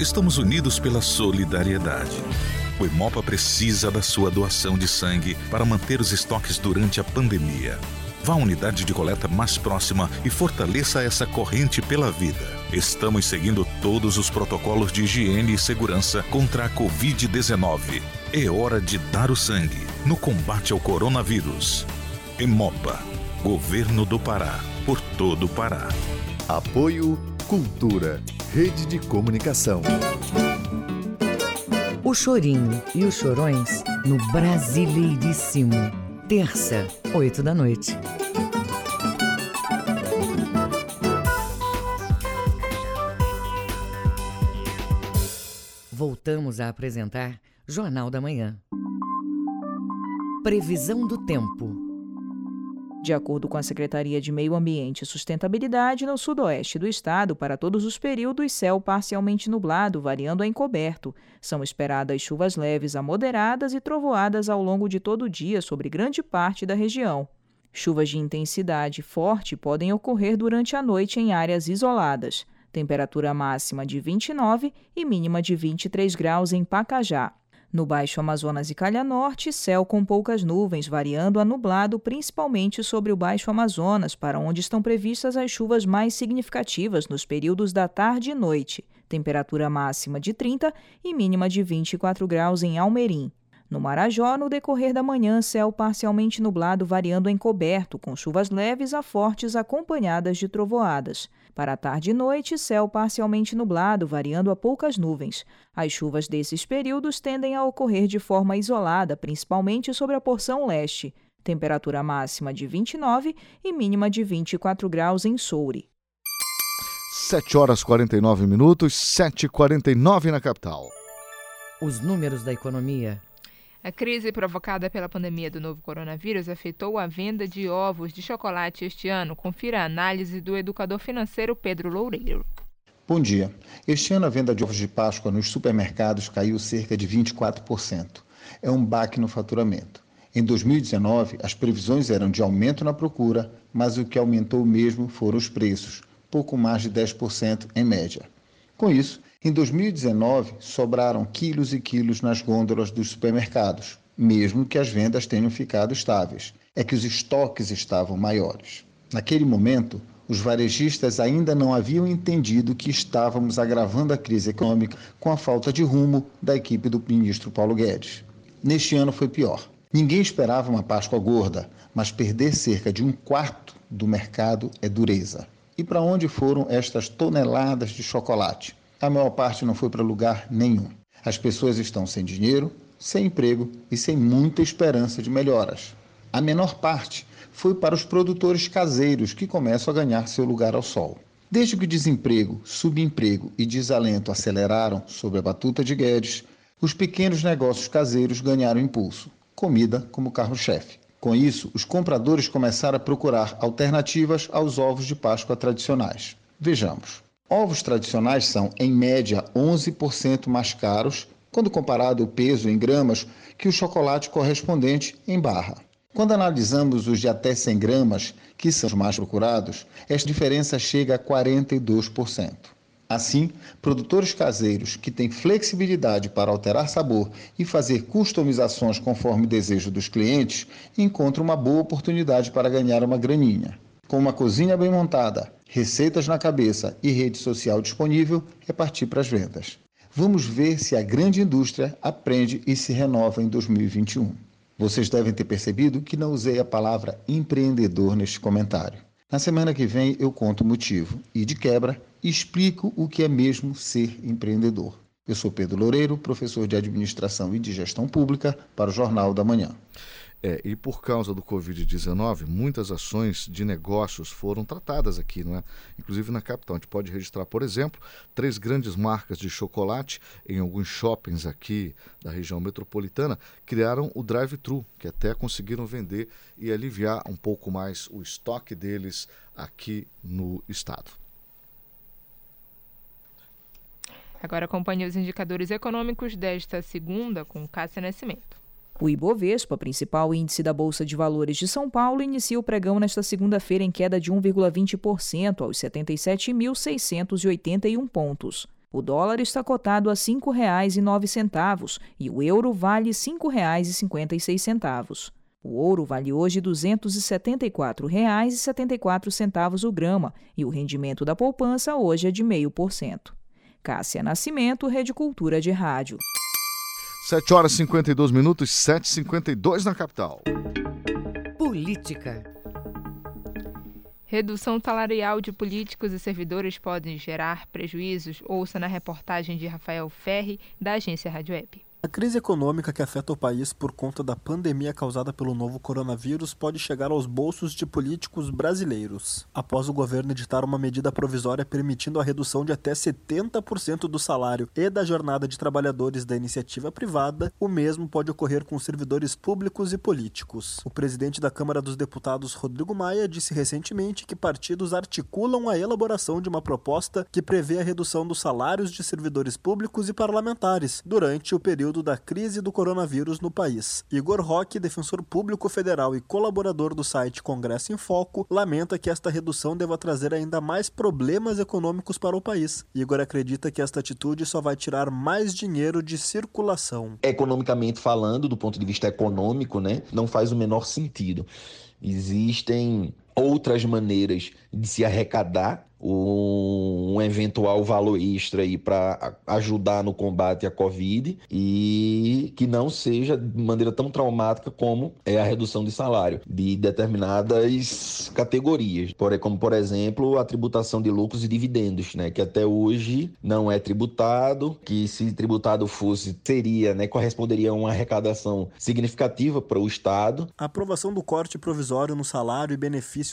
Speaker 34: estamos unidos pela solidariedade. O Imopa precisa da sua doação de sangue para manter os estoques durante a pandemia. Vá à unidade de coleta mais próxima e fortaleça essa corrente pela vida. Estamos seguindo todos os protocolos de higiene e segurança contra a Covid-19. É hora de dar o sangue no combate ao coronavírus. Emopa, Governo do Pará, por todo o Pará.
Speaker 35: Apoio Cultura, Rede de Comunicação.
Speaker 1: O Chorinho e os Chorões no Brasileiríssimo. Terça, oito da noite. Voltamos a apresentar Jornal da Manhã. Previsão do tempo.
Speaker 18: De acordo com a Secretaria de Meio Ambiente e Sustentabilidade, no sudoeste do estado, para todos os períodos, céu parcialmente nublado, variando a encoberto. São esperadas chuvas leves a moderadas e trovoadas ao longo de todo o dia sobre grande parte da região. Chuvas de intensidade forte podem ocorrer durante a noite em áreas isoladas. Temperatura máxima de 29 e mínima de 23 graus em Pacajá. No Baixo Amazonas e Calha Norte, céu com poucas nuvens, variando a nublado principalmente sobre o Baixo Amazonas, para onde estão previstas as chuvas mais significativas nos períodos da tarde e noite. Temperatura máxima de 30 e mínima de 24 graus em Almerim. No Marajó, no decorrer da manhã, céu parcialmente nublado, variando em coberto, com chuvas leves a fortes acompanhadas de trovoadas. Para a tarde e noite, céu parcialmente nublado, variando a poucas nuvens. As chuvas desses períodos tendem a ocorrer de forma isolada, principalmente sobre a porção leste. Temperatura máxima de 29 e mínima de 24 graus em Soure.
Speaker 2: 7 horas 49 minutos, 7h49 na capital.
Speaker 1: Os números da economia
Speaker 3: a crise provocada pela pandemia do novo coronavírus afetou a venda de ovos de chocolate este ano. Confira a análise do educador financeiro Pedro Loureiro.
Speaker 36: Bom dia. Este ano a venda de ovos de Páscoa nos supermercados caiu cerca de 24%. É um baque no faturamento. Em 2019, as previsões eram de aumento na procura, mas o que aumentou mesmo foram os preços, pouco mais de 10% em média. Com isso, em 2019, sobraram quilos e quilos nas gôndolas dos supermercados, mesmo que as vendas tenham ficado estáveis. É que os estoques estavam maiores. Naquele momento, Os varejistas ainda não haviam entendido que estávamos agravando a crise econômica com a falta de rumo da equipe do ministro Paulo Guedes. Neste ano foi pior. Ninguém esperava uma Páscoa gorda, mas perder cerca de um quarto do mercado é dureza. E para onde foram estas toneladas de chocolate? A maior parte não foi para lugar nenhum. As pessoas estão sem dinheiro, sem emprego e sem muita esperança de melhoras. A menor parte foi para os produtores caseiros que começam a ganhar seu lugar ao sol. Desde que o desemprego, subemprego e desalento aceleraram sob a batuta de Guedes, os pequenos negócios caseiros ganharam impulso, comida como carro-chefe. Com isso, os compradores começaram a procurar alternativas aos ovos de Páscoa tradicionais. Vejamos. Ovos tradicionais são, em média, 11% mais caros, quando comparado o peso em gramas, que o chocolate correspondente em barra. Quando analisamos os de até 100 gramas, que são os mais procurados, esta diferença chega a 42%. Assim, produtores caseiros que têm flexibilidade para alterar sabor e fazer customizações conforme o desejo dos clientes encontram uma boa oportunidade para ganhar uma graninha. Com uma cozinha bem montada, receitas na cabeça e rede social disponível, é partir para as vendas. Vamos ver se a grande indústria aprende e se renova em 2021. Vocês devem ter percebido que não usei a palavra empreendedor neste comentário. Na semana que vem eu conto o motivo e, de quebra, explico o que é mesmo ser empreendedor. Eu sou Pedro Loureiro, professor de Administração e de Gestão Pública, para o Jornal da Manhã.
Speaker 2: É, e por causa do Covid-19, muitas ações de negócios foram tratadas aqui, não é? Inclusive na capital. A gente pode registrar, por exemplo, três grandes marcas de chocolate em alguns shoppings aqui da região metropolitana criaram o drive-thru, que até conseguiram vender e aliviar um pouco mais o estoque deles aqui no estado.
Speaker 3: Agora acompanhe os indicadores econômicos desta segunda com Cássia Nascimento.
Speaker 18: O Ibovespa, principal índice da Bolsa de Valores de São Paulo, inicia o pregão nesta segunda-feira em queda de 1,20% aos 77.681 pontos. O dólar está cotado a R$ 5,09 e o euro vale R$ 5,56. O ouro vale hoje R$ 274,74 o grama e o rendimento da poupança hoje é de 0,5%. Cássia Nascimento, Rede Cultura de Rádio.
Speaker 2: 7 horas e 52 minutos, 7h52 na capital.
Speaker 1: Política.
Speaker 3: Redução salarial de políticos e servidores podem gerar prejuízos. Ouça na reportagem de Rafael Ferri, da agência Rádio Web.
Speaker 37: A crise econômica que afeta o país por conta da pandemia causada pelo novo coronavírus pode chegar aos bolsos de políticos brasileiros. Após o governo editar uma medida provisória permitindo a redução de até 70% do salário e da jornada de trabalhadores da iniciativa privada, o mesmo pode ocorrer com servidores públicos e políticos. O presidente da Câmara dos Deputados, Rodrigo Maia, disse recentemente que partidos articulam a elaboração de uma proposta que prevê a redução dos salários de servidores públicos e parlamentares durante o período período da crise do coronavírus no país. Igor Roque, defensor público federal e colaborador do site Congresso em Foco, lamenta que esta redução deva trazer ainda mais problemas econômicos para o país. Igor acredita que esta atitude só vai tirar mais dinheiro de circulação.
Speaker 38: Economicamente falando, do ponto de vista econômico, né, não faz o menor sentido. Existem outras maneiras de se arrecadar um eventual valor extra aí para ajudar no combate à Covid e que não seja de maneira tão traumática como é a redução de salário de determinadas categorias, como por exemplo a tributação de lucros e dividendos, né, que até hoje não é tributado, que se tributado fosse seria, né, corresponderia a uma arrecadação significativa para o Estado.
Speaker 37: A aprovação do corte provisório no salário e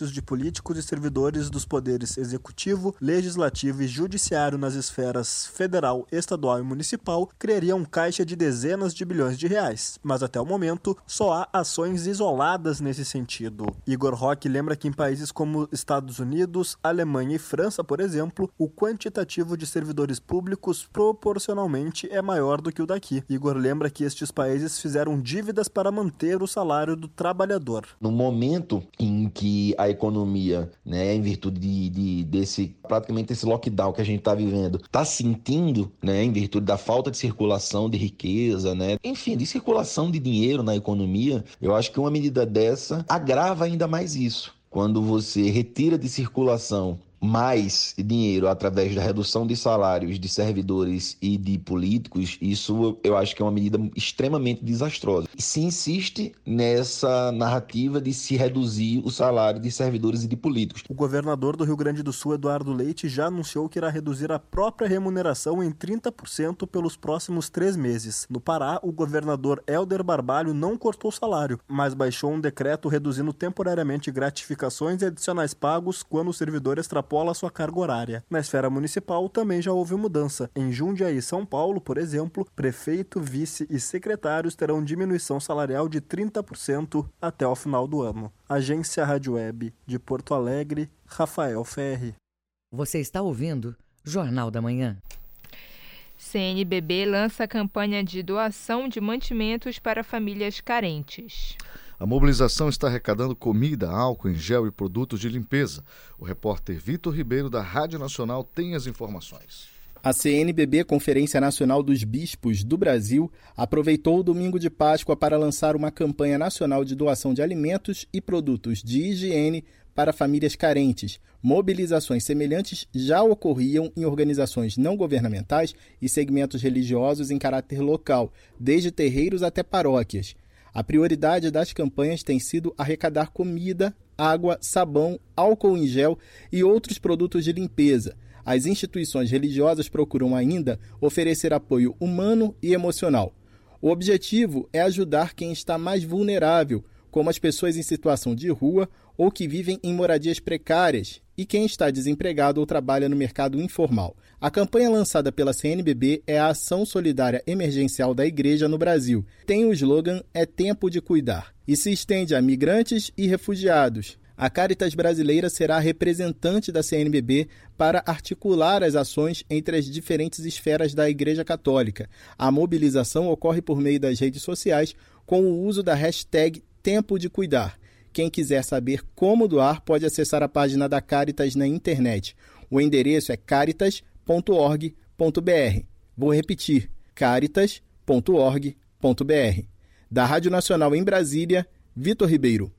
Speaker 37: de políticos e servidores dos poderes executivo, legislativo e judiciário nas esferas federal, estadual e municipal criaria um caixa de dezenas de bilhões de reais. Mas até o momento, só há ações isoladas nesse sentido. Igor Roque lembra que em países como Estados Unidos, Alemanha e França, por exemplo, o quantitativo de servidores públicos proporcionalmente é maior do que o daqui. Igor lembra que estes países fizeram dívidas para manter o salário do trabalhador.
Speaker 38: No momento em que a economia, né, em virtude de, de, de esse praticamente esse lockdown que a gente está vivendo, está sentindo, né, em virtude da falta de circulação de riqueza, né, enfim, de circulação de dinheiro na economia, eu acho que uma medida dessa agrava ainda mais isso. quando você retira de circulação mais dinheiro através da redução de salários de servidores e de políticos, isso eu acho que é uma medida extremamente desastrosa. Se insiste nessa narrativa de se reduzir o salário de servidores e de políticos.
Speaker 37: O governador do Rio Grande do Sul, Eduardo Leite, já anunciou que irá reduzir a própria remuneração em 30% pelos próximos três meses. No Pará, o governador Helder Barbalho não cortou o salário, mas baixou um decreto reduzindo temporariamente gratificações e adicionais pagos quando o servidor extrapola extrapola sua carga horária. Na esfera municipal também já houve mudança. Em Jundiaí, São Paulo, por exemplo, prefeito, vice e secretários terão diminuição salarial de 30% até o final do ano. Agência Rádio Web de Porto Alegre, Rafael Ferri.
Speaker 1: Você está ouvindo Jornal da Manhã.
Speaker 3: CNBB lança campanha de doação de mantimentos para famílias carentes.
Speaker 2: A mobilização está arrecadando comida, álcool em gel e produtos de limpeza. O repórter Vitor Ribeiro, da Rádio Nacional, tem as informações.
Speaker 32: A CNBB, Conferência Nacional dos Bispos do Brasil, aproveitou o domingo de Páscoa para lançar uma campanha nacional de doação de alimentos e produtos de higiene para famílias carentes. Mobilizações semelhantes já ocorriam em organizações não governamentais e segmentos religiosos em caráter local, desde terreiros até paróquias. A prioridade das campanhas tem sido arrecadar comida, água, sabão, álcool em gel e outros produtos de limpeza. As instituições religiosas procuram ainda oferecer apoio humano e emocional. O objetivo é ajudar quem está mais vulnerável, como as pessoas em situação de rua ou que vivem em moradias precárias e quem está desempregado ou trabalha no mercado informal. A campanha lançada pela CNBB é a Ação Solidária Emergencial da Igreja no Brasil. Tem o slogan É Tempo de Cuidar e se estende a migrantes e refugiados. A Caritas Brasileira será a representante da CNBB para articular as ações entre as diferentes esferas da Igreja Católica. A mobilização ocorre por meio das redes sociais com o uso da hashtag Tempo de Cuidar. Quem quiser saber como doar pode acessar a página da Caritas na internet. O endereço é caritas.org.br. Vou repetir: caritas.org.br. Da Rádio Nacional em Brasília, Vitor Ribeiro.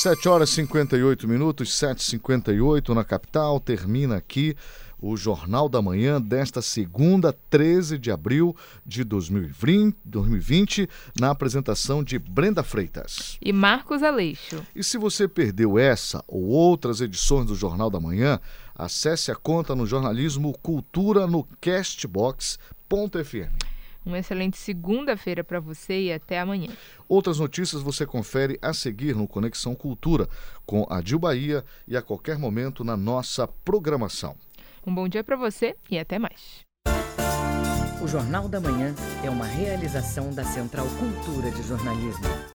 Speaker 2: 7 horas e 58 minutos, 7h58 na capital. Termina aqui o Jornal da Manhã desta segunda, 13 de abril de 2020, 2020, na apresentação de Brenda Freitas
Speaker 3: e Marcos Aleixo.
Speaker 2: E se você perdeu essa ou outras edições do Jornal da Manhã, acesse a conta no jornalismo Cultura no Castbox.fm.
Speaker 3: Uma excelente segunda-feira para você e até amanhã.
Speaker 2: Outras notícias você confere a seguir no Conexão Cultura, com a Dil Bahia e a qualquer momento na nossa programação.
Speaker 3: Um bom dia para você e até mais.
Speaker 1: O Jornal da Manhã é uma realização da Central Cultura de Jornalismo.